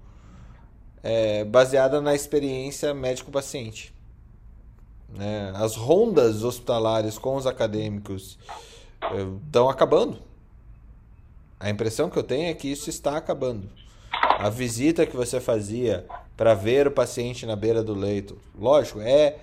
é, baseada na experiência médico-paciente. Né? As rondas hospitalares com os acadêmicos estão é, acabando. A impressão que eu tenho é que isso está acabando. A visita que você fazia para ver o paciente na beira do leito, lógico, é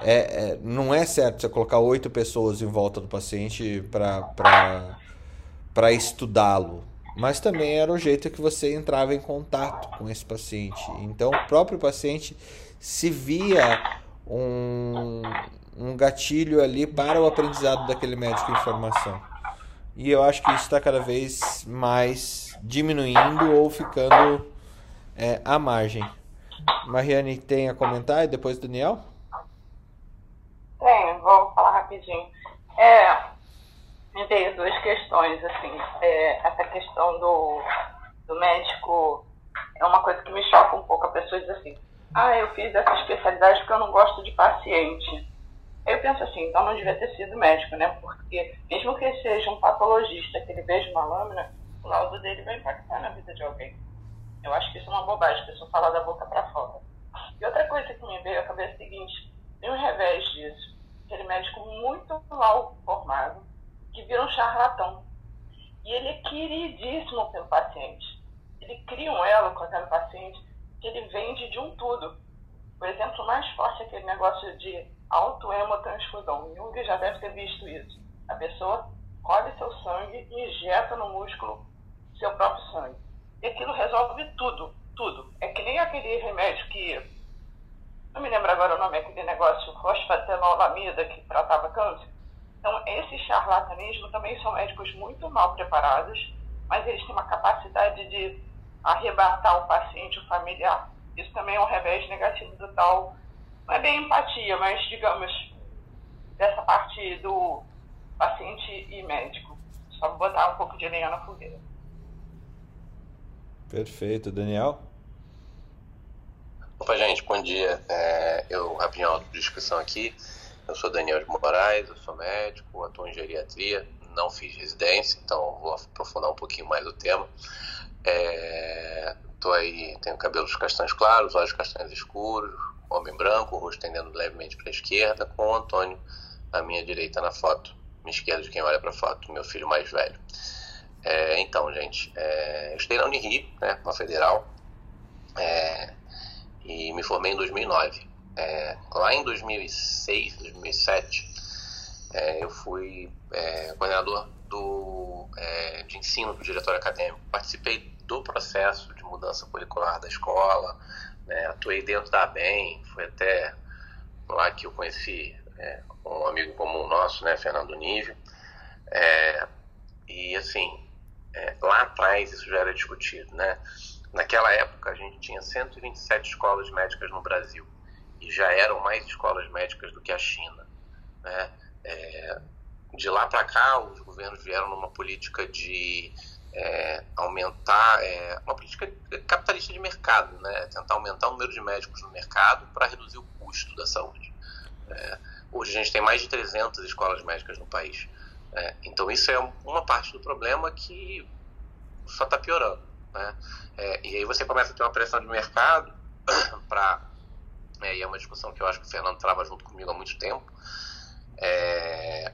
é, é, não é certo você colocar oito pessoas em volta do paciente para estudá-lo. Mas também era o jeito que você entrava em contato com esse paciente. Então, o próprio paciente se via um, um gatilho ali para o aprendizado daquele médico em formação. E eu acho que isso está cada vez mais diminuindo ou ficando é, à margem. Mariane tem a comentar e depois Daniel? Tenho, vou falar rapidinho. É, me veio duas questões, assim. É, essa questão do, do médico é uma coisa que me choca um pouco. A pessoa diz assim, ah, eu fiz essa especialidade porque eu não gosto de paciente. Eu penso assim, então não devia ter sido médico, né? Porque mesmo que seja um patologista, que ele veja uma lâmina, o laudo dele vai impactar na vida de alguém. Eu acho que isso é uma bobagem, a pessoa falar da boca para fora. E outra coisa que me veio à cabeça é o seguinte, tem um revés disso. Aquele médico muito mal formado, que vira um charlatão. E ele é queridíssimo pelo paciente. Ele cria um elo com aquele paciente que ele vende de um tudo. O exemplo mais forte é aquele negócio de autohemotransfusão. Jung já deve ter visto isso. A pessoa colhe seu sangue e injeta no músculo seu próprio sangue. E aquilo resolve tudo, tudo. É que nem aquele remédio que. Não me lembro agora o nome, aquele negócio fosfatenolamida que tratava câncer. Então, esse charlatanismo também são médicos muito mal preparados, mas eles têm uma capacidade de arrebatar o paciente, o familiar. Isso também é um revés negativo do tal não é bem empatia, mas digamos, dessa parte do paciente e médico. Só botar um pouco de lenha na fogueira. Perfeito. Daniel? Opa, gente, bom dia. É, eu, rapidinho, descrição aqui. Eu sou Daniel de Moraes, eu sou médico, atuo em geriatria, não fiz residência, então vou aprofundar um pouquinho mais o tema. É, tô aí, tenho cabelos castanhos claros, olhos castanhos escuros, homem branco, rosto tendendo levemente para a esquerda, com o Antônio à minha direita na foto, minha esquerda de quem olha para a foto, meu filho mais velho. É, então, gente, é, eu estudei na Unirio, né, uma federal, é, e me formei em 2009. É, lá em 2006, 2007, é, eu fui é, coordenador do, de ensino do diretório acadêmico. Participei do processo de mudança curricular da escola, né? Atuei dentro da ABEM, foi até lá que eu conheci é, um amigo comum nosso, né, Fernando Nível. É, e assim, é, lá atrás isso já era discutido, né? Naquela época a gente tinha 127 escolas médicas no Brasil e já eram mais escolas médicas do que a China, né? É, de lá para cá os governos vieram numa política de é, aumentar é, uma política capitalista de mercado, né? tentar aumentar o número de médicos no mercado para reduzir o custo da saúde. É, hoje a gente tem mais de 300 escolas médicas no país. É, então isso é uma parte do problema que só está piorando. Né? É, e aí você começa a ter uma pressão de mercado para é, e é uma discussão que eu acho que o Fernando trava junto comigo há muito tempo. É,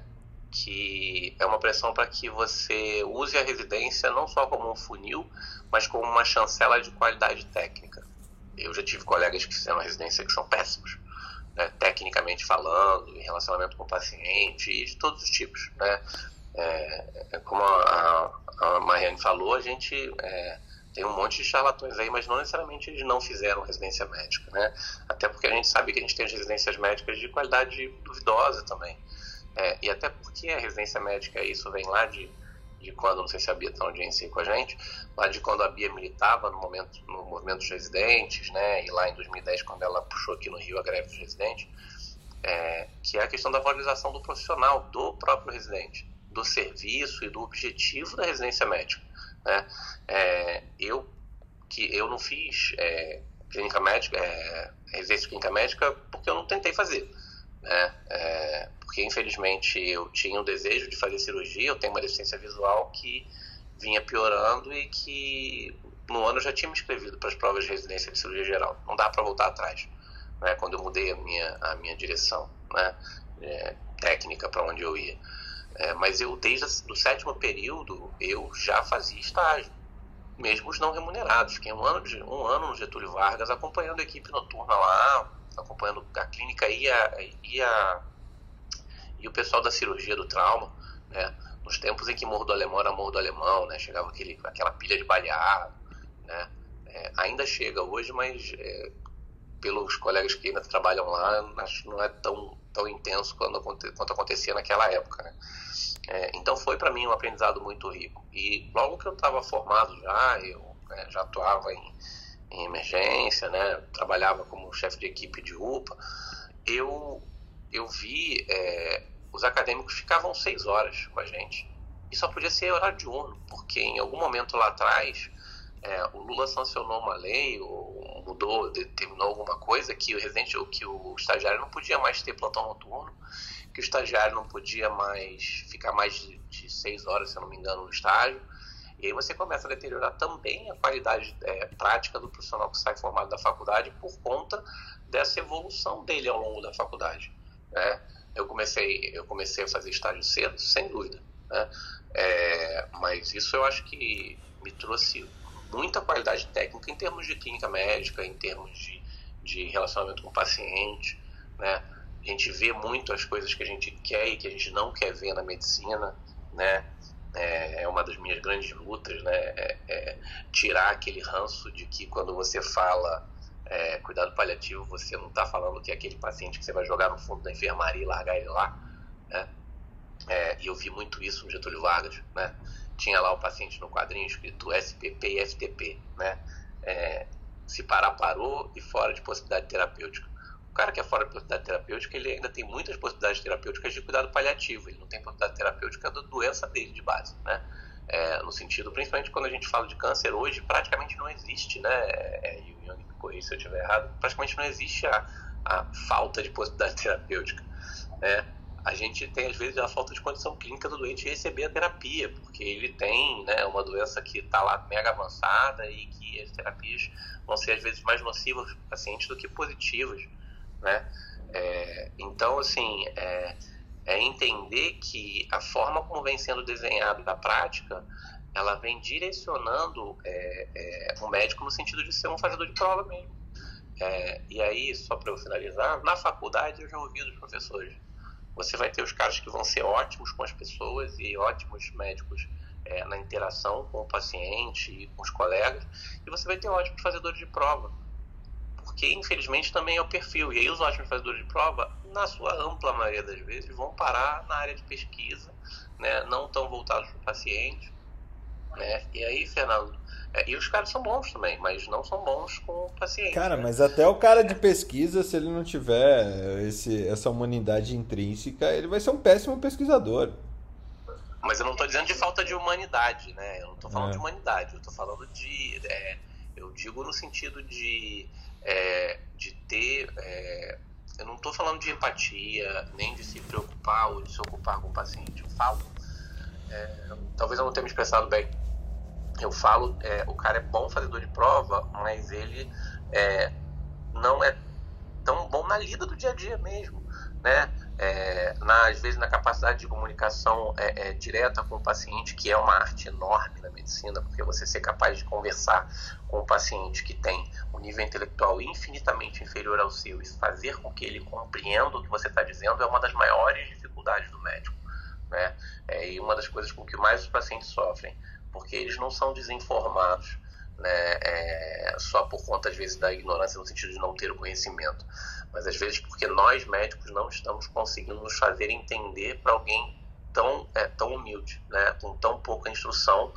que é uma pressão para que você use a residência não só como um funil, mas como uma chancela de qualidade técnica. Eu já tive colegas que fizeram residência que são péssimos, né, tecnicamente falando, em relacionamento com o paciente, de todos os tipos. Né? É, é como a, a, Mariane falou, a gente é, tem um monte de charlatões aí, mas não necessariamente eles não fizeram residência médica. Né? Até porque a gente sabe que a gente tem residências médicas de qualidade duvidosa também. É, e até porque a residência médica, isso vem lá de, de quando, não sei se a Bia está na audiência aí com a gente, lá de quando a Bia militava no, momento, no movimento dos residentes, né, e lá em 2010, quando ela puxou aqui no Rio a greve dos residentes, é, que é a questão da valorização do profissional, do próprio residente, do serviço e do objetivo da residência médica. Né? É, eu, que eu não fiz é, clínica médica, é, residência clínica médica porque eu não tentei fazer. Né? É, porque infelizmente eu tinha o desejo de fazer cirurgia, eu tenho uma deficiência visual que vinha piorando e que no ano eu já tinha me inscrevido para as provas de residência de cirurgia geral. Não dá para voltar atrás, né? Quando eu mudei a minha a minha direção, né? É, técnica para onde eu ia. É, mas eu desde o sétimo período eu já fazia estágio, mesmo os não remunerados. Fiquei um ano de, um ano no Getúlio Vargas acompanhando a equipe noturna lá, acompanhando a clínica e a, e a e o pessoal da cirurgia do trauma, né? Nos tempos em que Morro do Alemão era Morro do Alemão, né? Chegava aquele, aquela pilha de baleado, né? É, ainda chega hoje, mas é, pelos colegas que ainda trabalham lá, acho não é tão, tão intenso quanto, quanto acontecia naquela época, né? É, então foi para mim um aprendizado muito rico. E logo que eu estava formado já, eu né, já atuava em, em emergência, né? Trabalhava como chefe de equipe de UPA. Eu eu vi é, os acadêmicos ficavam seis horas com a gente. E só podia ser horário diurno, porque em algum momento lá atrás é, o Lula sancionou uma lei ou mudou, determinou alguma coisa que o residente, que o estagiário não podia mais ter plantão noturno, que o estagiário não podia mais ficar mais de, de seis horas, se eu não me engano, no estágio. E aí você começa a deteriorar também a qualidade é, prática do profissional que sai formado da faculdade por conta dessa evolução dele ao longo da faculdade. Né? Eu comecei, eu comecei a fazer estágio cedo, sem dúvida. Né? É, mas isso eu acho que me trouxe muita qualidade técnica em termos de clínica médica, em termos de, de relacionamento com o paciente, né? A gente vê muito as coisas que a gente quer e que a gente não quer ver na medicina, né? É, é uma das minhas grandes lutas, né? É, é tirar aquele ranço de que quando você fala é, cuidado paliativo, você não está falando que é aquele paciente que você vai jogar no fundo da enfermaria e largar ele lá, né? É, e eu vi muito isso no Getúlio Vargas, né? Tinha lá o paciente no quadrinho escrito SPP e FTP, né? É, se parar, parou e fora de possibilidade terapêutica. O cara que é fora de possibilidade terapêutica, ele ainda tem muitas possibilidades terapêuticas de cuidado paliativo, ele não tem possibilidade terapêutica da doença dele de base, né? É, no sentido, principalmente quando a gente fala de câncer hoje, praticamente não existe, né? É, e o Young me corrija se eu estiver errado, praticamente não existe a, a falta de possibilidade terapêutica, né? A gente tem às vezes a falta de condição clínica do doente receber a terapia, porque ele tem né, uma doença que está lá mega avançada e que as terapias vão ser às vezes mais nocivas para o paciente do que positivas, né? É, então, assim, é, é, entender que a forma como vem sendo desenhado na prática, ela vem direcionando é, é o médico no sentido de ser um fazedor de prova mesmo. É, e aí, só para eu finalizar, na faculdade eu já ouvi dos professores você vai ter os caras que vão ser ótimos com as pessoas e ótimos médicos é, na interação com o paciente e com os colegas, e você vai ter ótimos fazedores de prova, porque infelizmente também é o perfil. E aí os ótimos fazedores de prova, na sua ampla maioria das vezes, vão parar na área de pesquisa, né, não estão voltados para o paciente. Né? E aí, Fernando, é, e os caras são bons também, mas não são bons com o paciente. Cara, né? mas até o cara de pesquisa, se ele não tiver esse, essa humanidade intrínseca, ele vai ser um péssimo pesquisador. Mas eu não estou dizendo de falta de humanidade, né? Eu não estou falando é. de humanidade, eu estou falando de. É, eu digo no sentido de, é, de ter. É, eu não estou falando de empatia, nem de se preocupar ou de se ocupar com o paciente. Eu falo. É, talvez eu não tenha me expressado bem eu falo, é, o cara é bom fazedor de prova, mas ele é, não é tão bom na lida do dia a dia mesmo, né? É, na, às vezes na capacidade de comunicação é, é, direta com o paciente, que é uma arte enorme na medicina, porque você ser capaz de conversar com o paciente que tem um nível intelectual infinitamente inferior ao seu e fazer com que ele compreenda o que você está dizendo é uma das maiores dificuldades do médico, né? É, e uma das coisas com que mais os pacientes sofrem porque eles não são desinformados, né, é, só por conta, às vezes, da ignorância, no sentido de não ter o conhecimento, mas às vezes porque nós, médicos, não estamos conseguindo nos fazer entender para alguém tão, é, tão humilde, né, com tão pouca instrução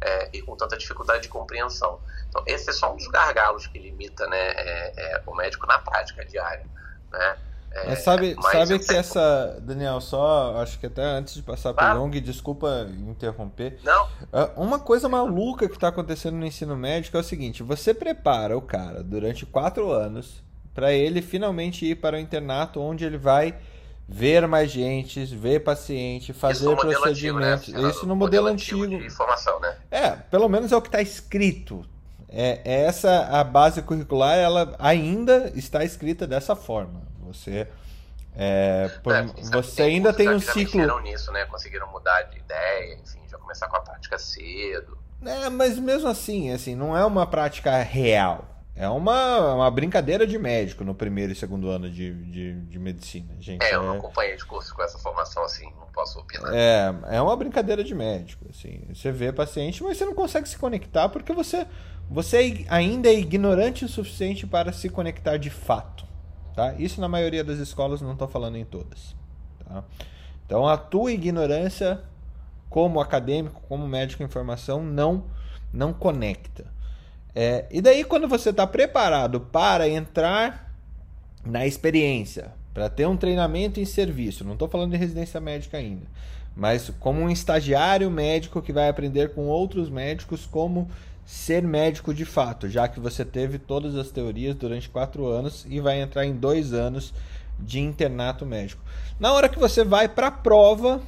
é, e com tanta dificuldade de compreensão. Então, esse é só um dos gargalos que limita né, é, é, o médico na prática diária. Né? É, mas sabe, sabe que essa. Daniel, só acho que até antes de passar para o Long, desculpa interromper. Não. Ah, uma coisa maluca que está acontecendo no ensino médico é o seguinte: você prepara o cara durante quatro anos para ele finalmente ir para o internato onde ele vai ver mais gente, ver paciente, fazer Isso procedimentos. Antigo, né? Isso no modelo, modelo antigo. antigo. De informação, né? É, pelo menos é o que está escrito. É, é, essa a base curricular, ela ainda está escrita dessa forma. Você é, por, é, você ainda tem um ciclo. nisso, né? Conseguiram mudar de ideia, enfim, já começar com a prática cedo. É, mas mesmo assim, assim, não é uma prática real. É uma, uma brincadeira de médico no primeiro e segundo ano de, de, de medicina, gente. É, eu não é... acompanhei de curso com essa formação assim, não posso opinar. É, é uma brincadeira de médico, assim. Você vê paciente, mas você não consegue se conectar porque você, você ainda é ignorante o suficiente para se conectar de fato. Tá? Isso na maioria das escolas, não estou falando em todas. Tá? Então a tua ignorância como acadêmico, como médico em formação, não, não conecta. É, e daí quando você está preparado para entrar na experiência, para ter um treinamento em serviço, não estou falando de residência médica ainda, mas como um estagiário médico que vai aprender com outros médicos como ser médico de fato, já que você teve todas as teorias durante quatro anos e vai entrar em dois anos de internato médico. Na hora que você vai para a prova,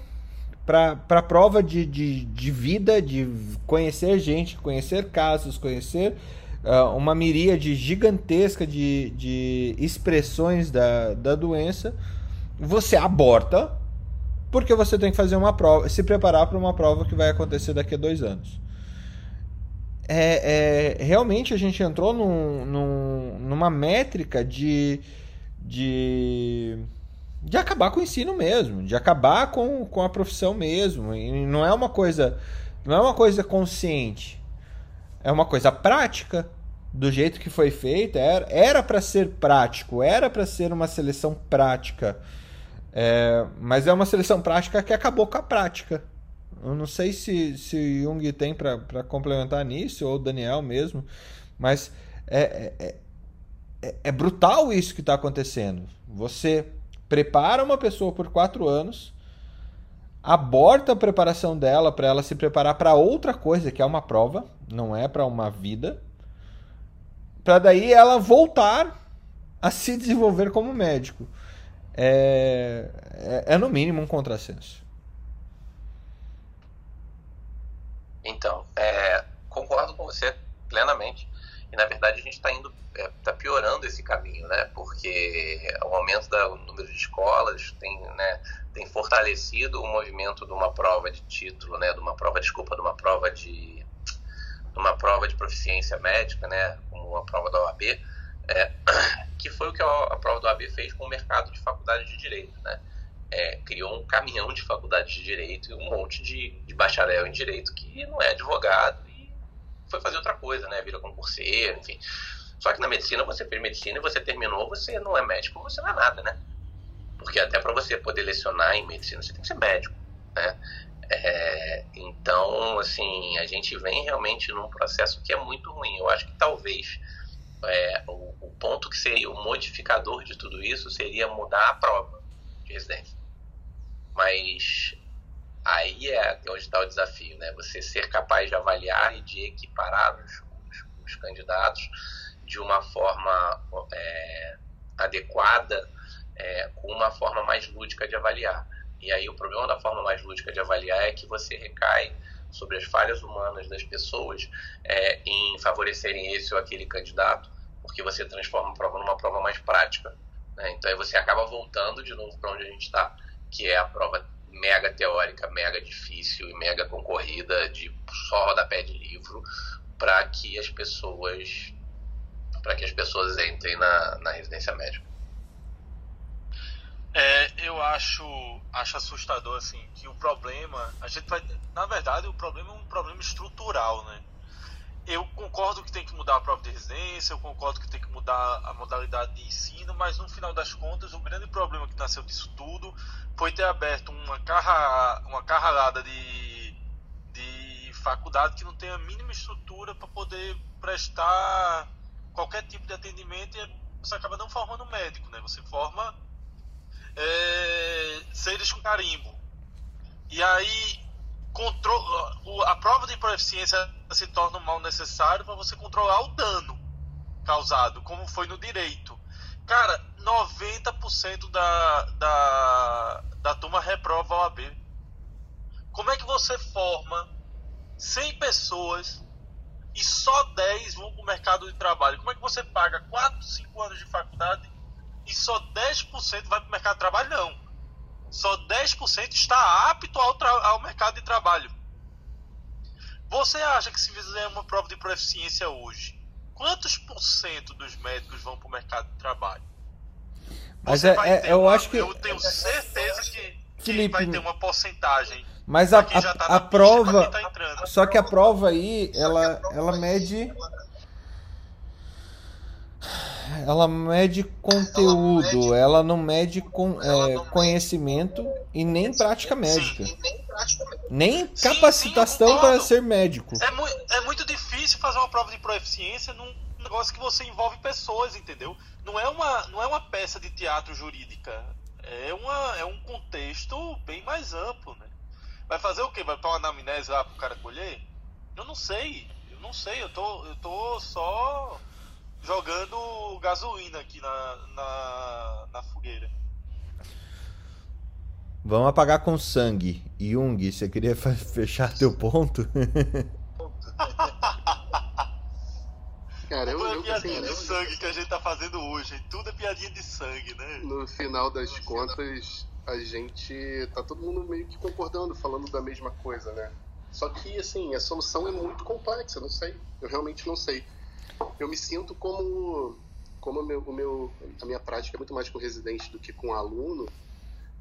para a prova de, de, de vida, de conhecer gente, conhecer casos, conhecer uh, uma miríade gigantesca de, de expressões da, da doença, você aborta porque você tem que fazer uma prova, se preparar para uma prova que vai acontecer daqui a dois anos. É, é realmente a gente entrou num, num, numa métrica de, de, de acabar com o ensino mesmo, de acabar com, com a profissão mesmo. E não é uma coisa não é uma coisa consciente, é uma coisa prática do jeito que foi feita. Era para ser prático, era para ser uma seleção prática é, mas é uma seleção prática que acabou com a prática. Eu não sei se, se Jung tem para complementar nisso, ou Daniel mesmo, mas é, é, é, é brutal isso que está acontecendo. Você prepara uma pessoa por quatro anos, aborta a preparação dela para ela se preparar para outra coisa, que é uma prova, não é para uma vida, para daí ela voltar a se desenvolver como médico é, é, é no mínimo um contrassenso. Então, é, concordo com você plenamente. E na verdade a gente está indo, está é, piorando esse caminho, né? Porque o aumento do número de escolas tem, né, tem fortalecido o movimento de uma prova de título, né? De uma prova, desculpa, de uma prova de, uma prova de proficiência médica, né? Como uma prova da OAB é, que foi o que a, prova do AB fez com o mercado de faculdades de direito, né? É, criou um caminhão de faculdades de direito e um monte de, de, bacharel em direito que não é advogado e foi fazer outra coisa, né? Vira concurseiro, enfim. Só que na medicina você fez medicina e você terminou, você não é médico, você não é nada, né? Porque até para você poder lecionar em medicina você tem que ser médico, né? É, então, assim, a gente vem realmente num processo que é muito ruim. Eu acho que talvez é, o, o, ponto que seria o modificador de tudo isso seria mudar a prova de residência. Mas aí é onde está o desafio, né? Você ser capaz de avaliar e de equiparar os, os, os candidatos de uma forma é, adequada, é, com uma forma mais lúdica de avaliar. E aí o problema da forma mais lúdica de avaliar é que você recai sobre as falhas humanas das pessoas é, em favorecerem esse ou aquele candidato, porque você transforma a prova numa prova mais prática. Né? Então aí você acaba voltando de novo para onde a gente está, que é a prova mega teórica, mega difícil e mega concorrida de só rodapé de livro para que as pessoas para que as pessoas entrem na, na residência médica. É, eu acho, acho assustador assim que o problema, a gente vai, na verdade, o problema é um problema estrutural, né? Eu concordo que tem que mudar a prova de residência, eu concordo que tem que mudar a modalidade de ensino, mas no final das contas, o grande problema que nasceu disso tudo foi ter aberto uma carra, uma carralada de, de faculdade que não tem a mínima estrutura para poder prestar qualquer tipo de atendimento e você acaba não formando médico, né? Você forma é, seres com carimbo. E aí a prova de proficiência se torna um mal necessário para você controlar o dano causado, como foi no direito. Cara, 90% da, da, da turma reprova a OAB. Como é que você forma 100 pessoas e só 10 vão para o mercado de trabalho? Como é que você paga 4, 5 anos de faculdade e só 10% vai para o mercado de trabalho, não. Só 10% está apto ao, ao mercado de trabalho. Você acha que se fizer uma prova de proficiência hoje, quantos por cento dos médicos vão para o mercado de trabalho? Mas é, é eu uma, acho que. Eu tenho certeza que, Felipe, vai ter uma porcentagem. Mas a, a, tá a prova. Tá só que a prova aí, ela, ela mede ela mede conteúdo, ela não mede com, é, conhecimento e nem prática médica. Nem capacitação para ser médico. É, é muito difícil fazer uma prova de proficiência num negócio que você envolve pessoas, entendeu? Não é uma, não é uma peça de teatro jurídica. É, uma, é um contexto bem mais amplo, né? Vai fazer o quê? Vai pra uma anamnese lá pro cara colher? Eu não sei. Eu não sei. Eu tô, eu tô só jogando gasolina aqui na, na, na fogueira. Vamos apagar com sangue. Jung, você queria fechar teu ponto? Cara, eu, eu, piadinha assim, de sangue que a gente tá fazendo hoje. Tudo é piadinha de sangue, né? No final das contas, a gente tá todo mundo meio que concordando, falando da mesma coisa, né? Só que, assim, a solução é muito complexa, não sei. Eu realmente não sei. Eu me sinto como, como o meu, o meu, a minha prática é muito mais com residente do que com aluno.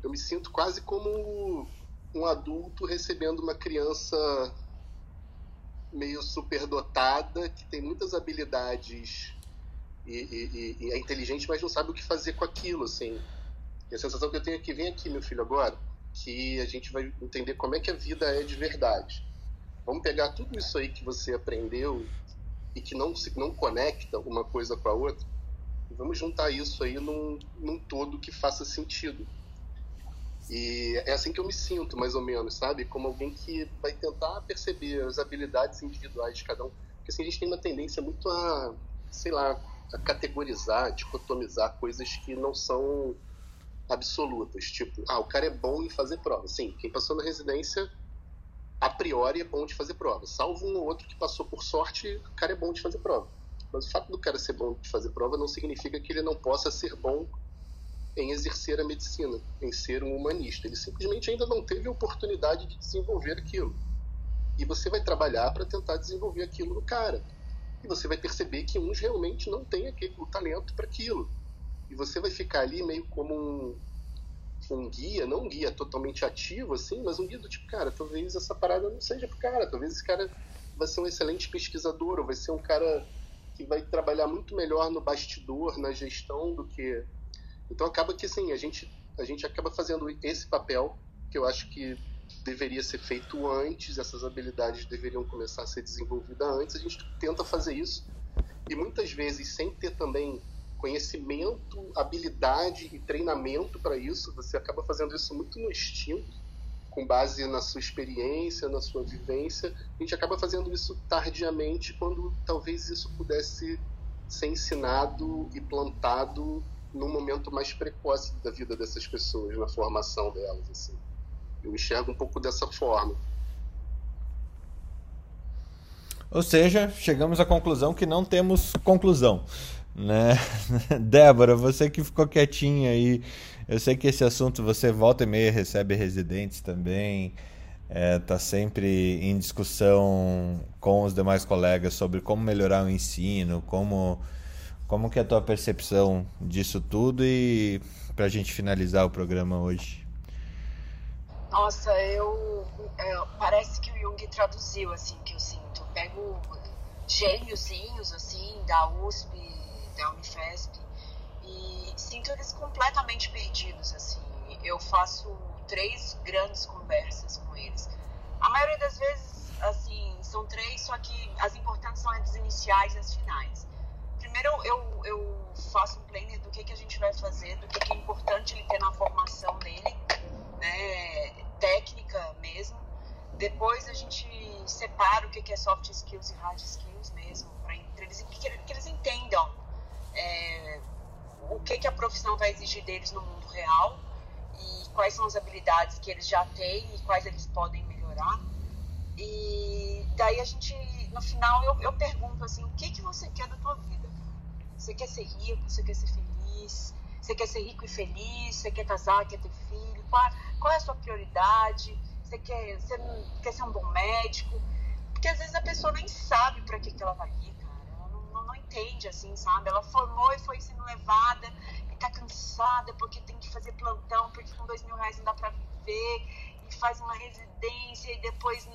Eu me sinto quase como um adulto recebendo uma criança meio superdotada, que tem muitas habilidades e, e, e, é inteligente, mas não sabe o que fazer com aquilo, assim. E a sensação que eu tenho é que vem aqui, meu filho, agora, que a gente vai entender como é que a vida é de verdade. Vamos pegar tudo isso aí que você aprendeu e que não se não conecta uma coisa com a outra, vamos juntar isso aí num, num todo que faça sentido. E é assim que eu me sinto, mais ou menos, sabe? Como alguém que vai tentar perceber as habilidades individuais de cada um. Porque assim, a gente tem uma tendência muito a, sei lá, a categorizar, dicotomizar coisas que não são absolutas. Tipo, ah, o cara é bom em fazer prova. Sim, quem passou na residência, a priori é bom de fazer prova. Salvo um ou outro que passou por sorte, o cara é bom de fazer prova. Mas o fato do cara ser bom de fazer prova não significa que ele não possa ser bom em exercer a medicina, em ser um humanista. Ele simplesmente ainda não teve oportunidade de desenvolver aquilo. E você vai trabalhar para tentar desenvolver aquilo no cara. E você vai perceber que uns realmente não têm aquele, o talento para aquilo. E você vai ficar ali meio como um, um guia, não um guia totalmente ativo, assim, mas um guia do tipo, cara, talvez essa parada não seja pro cara, talvez esse cara vai ser um excelente pesquisador, ou vai ser um cara que vai trabalhar muito melhor no bastidor, na gestão, do que então acaba que assim, a gente, a gente acaba fazendo esse papel que eu acho que deveria ser feito antes, essas habilidades deveriam começar a ser desenvolvidas antes, a gente tenta fazer isso. E muitas vezes sem ter também conhecimento, habilidade e treinamento para isso, você acaba fazendo isso muito no instinto, com base na sua experiência, na sua vivência. A gente acaba fazendo isso tardiamente, quando talvez isso pudesse ser ensinado e plantado num momento mais precoce da vida dessas pessoas, na formação delas. Assim. Eu enxergo um pouco dessa forma. Ou seja, chegamos à conclusão que não temos conclusão. Né? Débora, você que ficou quietinha aí, eu sei que esse assunto você volta e meia recebe residentes também, é, sempre em discussão com os demais colegas sobre como melhorar o ensino, como como que é a tua percepção disso tudo e para a gente finalizar o programa hoje? Nossa, eu é, parece que o Jung traduziu assim que eu sinto. Pego gêniozinhos assim da USP, da Unifesp e sinto eles completamente perdidos assim. Eu faço três grandes conversas com eles. A maioria das vezes assim são três, só que as importantes são as iniciais e as finais primeiro eu, eu faço um planner do que, que a gente vai fazer, do que, que é importante ele ter na formação dele, né, técnica mesmo. Depois a gente separa o que, que é soft skills e hard skills mesmo, para eles, que, que eles entendam é, o que, que a profissão vai exigir deles no mundo real e quais são as habilidades que eles já têm e quais eles podem melhorar. E daí a gente, no final, eu, eu pergunto assim, o que, que você quer da tua vida? Você quer ser rico, você quer ser feliz, você quer ser rico e feliz, você quer casar, quer ter filho, qual, qual é a sua prioridade? Você quer, você quer ser um bom médico? Porque às vezes a pessoa nem sabe para que, que ela vai ir, cara. Ela não, não, não, entende, assim, sabe? Ela formou e foi sendo levada e tá cansada porque tem que fazer plantão, porque com dois mil reais não dá para viver, e faz uma residência e depois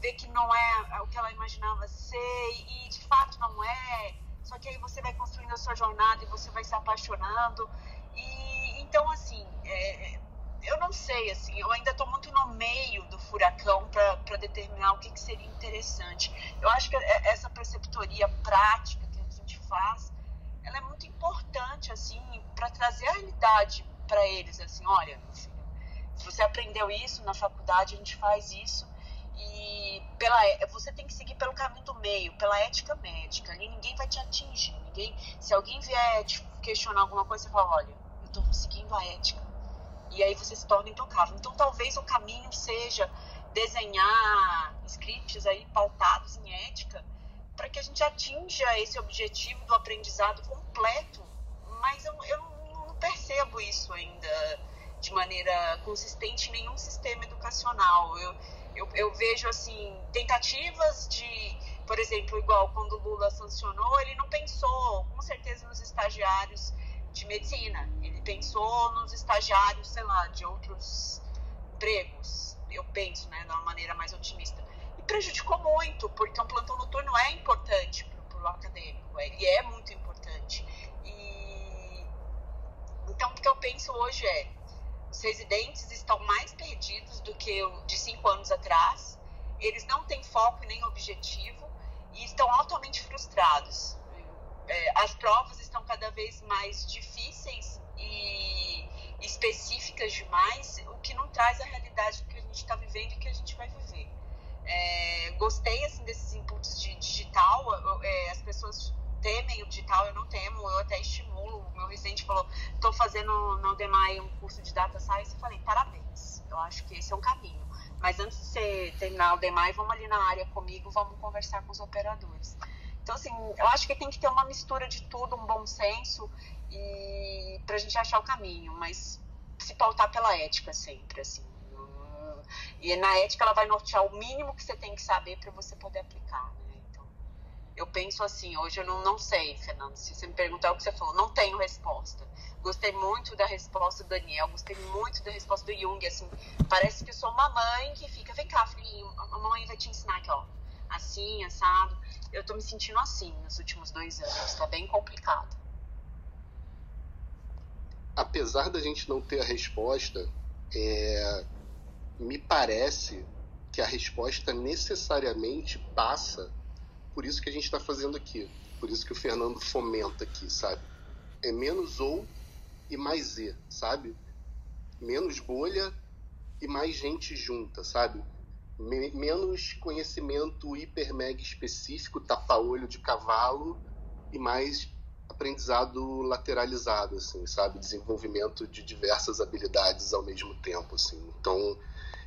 vê que não é o que ela imaginava ser, e de fato não é só que aí você vai construindo a sua jornada e você vai se apaixonando. E então, assim, é, eu não sei, assim, eu ainda estou muito no meio do furacão para determinar o que, que seria interessante. Eu acho que é, essa preceptoria prática faz, ela é muito importante, assim, para trazer a realidade para eles, assim, olha, meu filho, você aprendeu isso na faculdade, a gente faz isso. E pela, você tem que seguir pelo caminho do meio, pela ética médica. Ali ninguém vai te atingir. Ninguém, se alguém vier te questionar alguma coisa, você fala: olha, eu estou seguindo a ética. E aí você se torna intocável. Então talvez o caminho seja desenhar scripts aí pautados em ética para que a gente atinja esse objetivo do aprendizado completo. Mas eu, eu não percebo isso ainda de maneira consistente em nenhum sistema educacional. Eu, eu, eu vejo assim tentativas de, por exemplo, igual quando Lula sancionou, ele não pensou, com certeza, nos estagiários de medicina. Ele pensou nos estagiários, sei lá, de outros empregos. Eu penso, né, de uma maneira mais otimista. Prejudicou muito, porque um plantão noturno é importante para o acadêmico. Ele é muito importante. E então o que eu penso hoje é os residentes estão mais perdidos do que de cinco anos atrás. Eles não têm foco nem objetivo e estão altamente frustrados. É, as provas estão cada vez mais difíceis e específicas demais, o que não traz a realidade que a gente está vivendo e que a gente vai viver. É, gostei assim desses inputs de digital. É, as pessoas temem o digital, eu não temo, eu até estimulo. O meu residente falou, estou fazendo no DEMAI um curso de Data Science, eu falei, parabéns, eu acho que esse é um caminho. Mas antes de você terminar o DEMAI, vamos ali na área comigo, vamos conversar com os operadores. Então, assim, eu acho que tem que ter uma mistura de tudo, um bom senso, e para a gente achar o caminho, mas se pautar pela ética sempre, assim. E na ética ela vai nortear o mínimo que você tem que saber para você poder aplicar. Né? eu penso assim, hoje eu não, não sei, Fernando, se você me perguntar o que você falou, não tenho resposta. Gostei muito da resposta do Daniel, gostei muito da resposta do Jung, assim, parece que eu sou uma mãe que fica, vem cá, filhinho, a mamãe vai te ensinar aqui, ó, assim, assado. Eu tô me sentindo assim nos últimos dois anos, tá bem complicado. Apesar da gente não ter a resposta, é, me parece que a resposta necessariamente passa por isso que a gente está fazendo aqui. Por isso que o Fernando fomenta aqui, sabe? É menos ou e mais e, sabe? Menos bolha e mais gente junta, sabe? menos conhecimento hiper mega específico, tapa-olho de cavalo e mais aprendizado lateralizado, assim, sabe? Desenvolvimento de diversas habilidades ao mesmo tempo, assim. Então,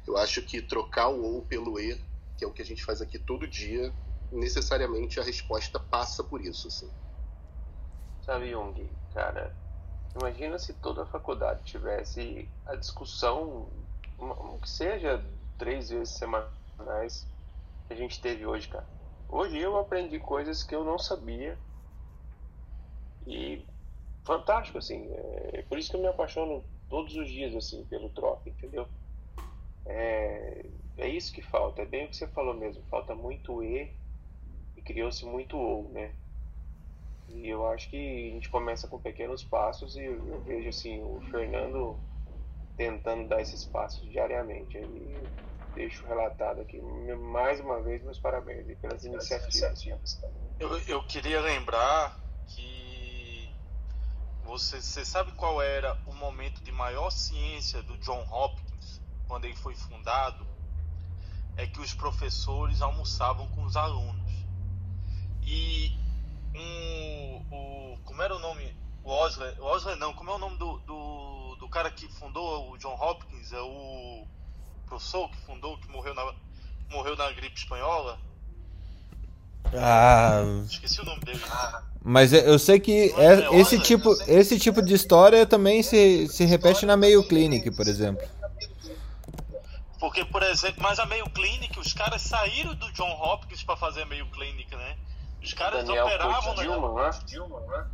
eu acho que trocar o ou pelo e, que é o que a gente faz aqui todo dia, necessariamente a resposta passa por isso, assim. Sabe, Jung, cara, imagina se toda a faculdade tivesse a discussão, que seja três vezes semanais, que a gente teve hoje, cara. Hoje eu aprendi coisas que eu não sabia e fantástico, assim. É por isso que eu me apaixono todos os dias, assim, pelo troca, entendeu? É, é isso que falta, é bem o que você falou mesmo. Falta muito E criou-se muito ou, né? E eu acho que a gente começa com pequenos passos e eu vejo assim o Fernando tentando dar esses passos diariamente. Deixo relatado aqui mais uma vez meus parabéns pelas iniciativas. Eu, eu queria lembrar que você, você sabe qual era o momento de maior ciência do John Hopkins quando ele foi fundado? É que os professores almoçavam com os alunos. E um, o. Como era o nome? O Osler. O Osler não, como é o nome do, do, do cara que fundou o John Hopkins? É o professor que fundou, que morreu na, morreu na gripe espanhola? Ah. Esqueci o nome dele. Mas eu sei que é, esse, tipo, esse tipo de história também se, se repete na Mayo Clinic, por exemplo. Porque, por exemplo, mas a Mayo Clinic, os caras saíram do John Hopkins para fazer a Mayo Clinic, né? Os caras Daniel operavam foi Dilma, né? Dilma, né?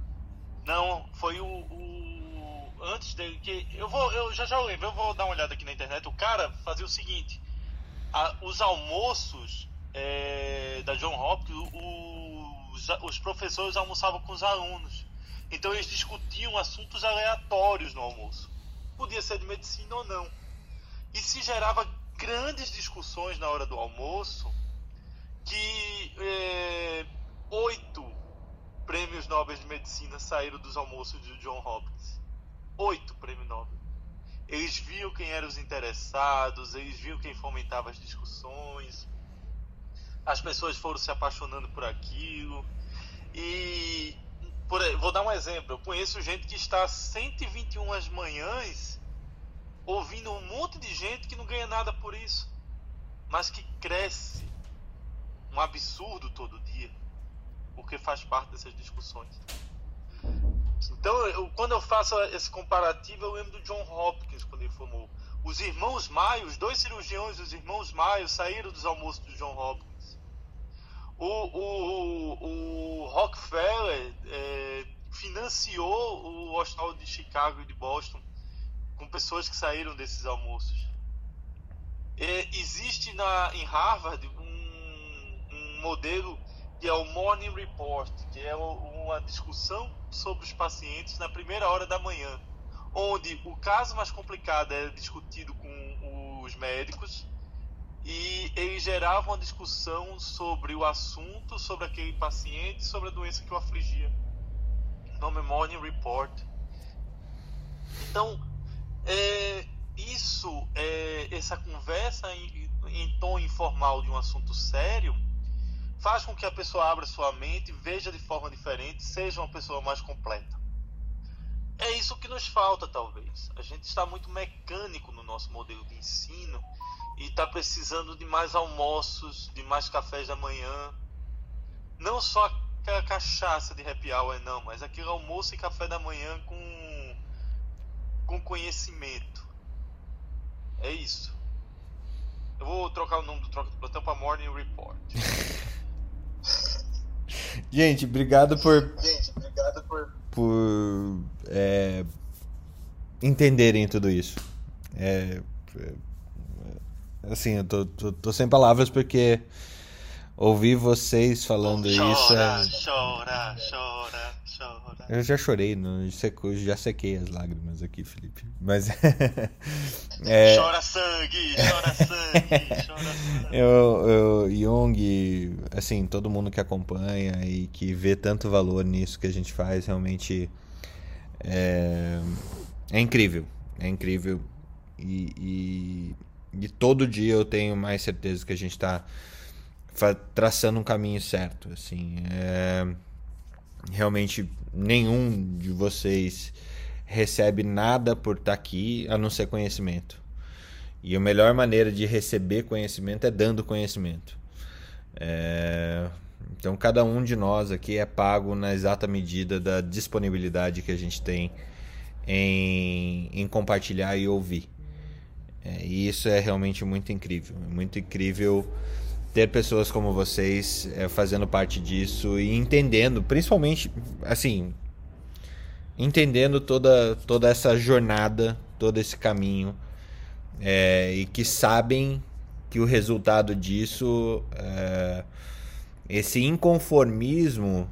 Não, foi o, o, antes dele que eu vou, eu já já lembro, eu vou dar uma olhada aqui na internet. O cara fazia o seguinte: a, os almoços é, da John Hopkins, os, os professores almoçavam com os alunos. Então eles discutiam assuntos aleatórios no almoço. Podia ser de medicina ou não. E se gerava grandes discussões na hora do almoço que é, oito prêmios Nobel de Medicina saíram dos almoços de John Hopkins. Oito prêmios Nobel. eles viam quem eram os interessados, eles viam quem fomentava as discussões, as pessoas foram se apaixonando por aquilo. E por, vou dar um exemplo: eu conheço gente que está 121 as manhãs ouvindo um monte de gente que não ganha nada por isso, mas que cresce um absurdo todo dia, porque faz parte dessas discussões. Então, eu, quando eu faço esse comparativo, eu lembro do John Hopkins, quando ele formou. Os irmãos Maio, os dois cirurgiões os irmãos Maio saíram dos almoços do John Hopkins. O, o, o Rockefeller é, financiou o hospital de Chicago e de Boston com pessoas que saíram desses almoços. É, existe na, em Harvard um, um modelo que é o Morning Report, que é uma discussão sobre os pacientes na primeira hora da manhã, onde o caso mais complicado é discutido com os médicos e eles geravam uma discussão sobre o assunto, sobre aquele paciente, sobre a doença que o afligia. O nome é Morning Report. Então, é, isso, é, essa conversa em, em tom informal de um assunto sério, faz com que a pessoa abra sua mente, veja de forma diferente, seja uma pessoa mais completa. É isso que nos falta, talvez. A gente está muito mecânico no nosso modelo de ensino e está precisando de mais almoços, de mais cafés da manhã. Não só aquela cachaça de happy hour, não, mas aquele almoço e café da manhã com, com conhecimento. É isso. Eu vou trocar o nome do Troca de Plantão para Morning Report. Gente, obrigado por. Gente, obrigado por. Por. É, entenderem tudo isso. É, é, assim, eu tô, tô, tô, sem palavras porque ouvir vocês falando chora, isso é. Chora, chora, chora. Eu já chorei, não, já sequei as lágrimas aqui, Felipe. Mas. é... Chora sangue, chora sangue, chora sangue. Eu, eu, Jung, assim, todo mundo que acompanha e que vê tanto valor nisso que a gente faz, realmente. É, é incrível. É incrível. E, e, e todo dia eu tenho mais certeza que a gente está traçando um caminho certo. Assim, é realmente nenhum de vocês recebe nada por estar tá aqui a não ser conhecimento. E a melhor maneira de receber conhecimento é dando conhecimento. É... Então, cada um de nós aqui é pago na exata medida da disponibilidade que a gente tem em, em compartilhar e ouvir. É, e isso é realmente muito incrível. Muito incrível ter pessoas como vocês é, fazendo parte disso e entendendo, principalmente, assim, entendendo toda, toda essa jornada, todo esse caminho, é, e que sabem que o resultado disso, é, esse inconformismo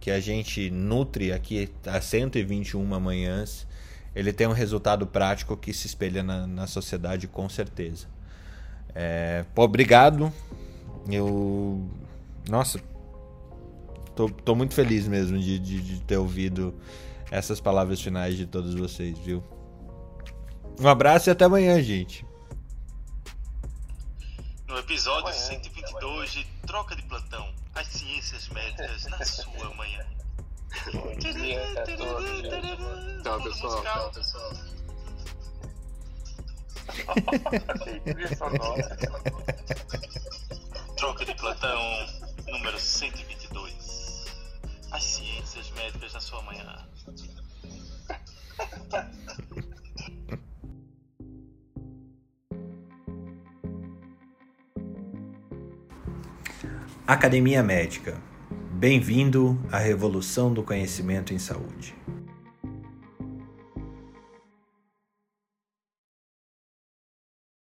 que a gente nutre aqui há 121 manhãs, ele tem um resultado prático que se espelha na, na sociedade com certeza. É, pô, obrigado eu. Nossa. Tô, tô muito feliz mesmo de, de, de ter ouvido essas palavras finais de todos vocês, viu? Um abraço e até amanhã, gente. No episódio 122 de Troca de Plantão, as ciências médicas na sua manhã. Tchau, pessoal. Tchau, pessoal. Troca de plantão número 122. As ciências médicas na sua manhã. Academia Médica. Bem-vindo à revolução do conhecimento em saúde.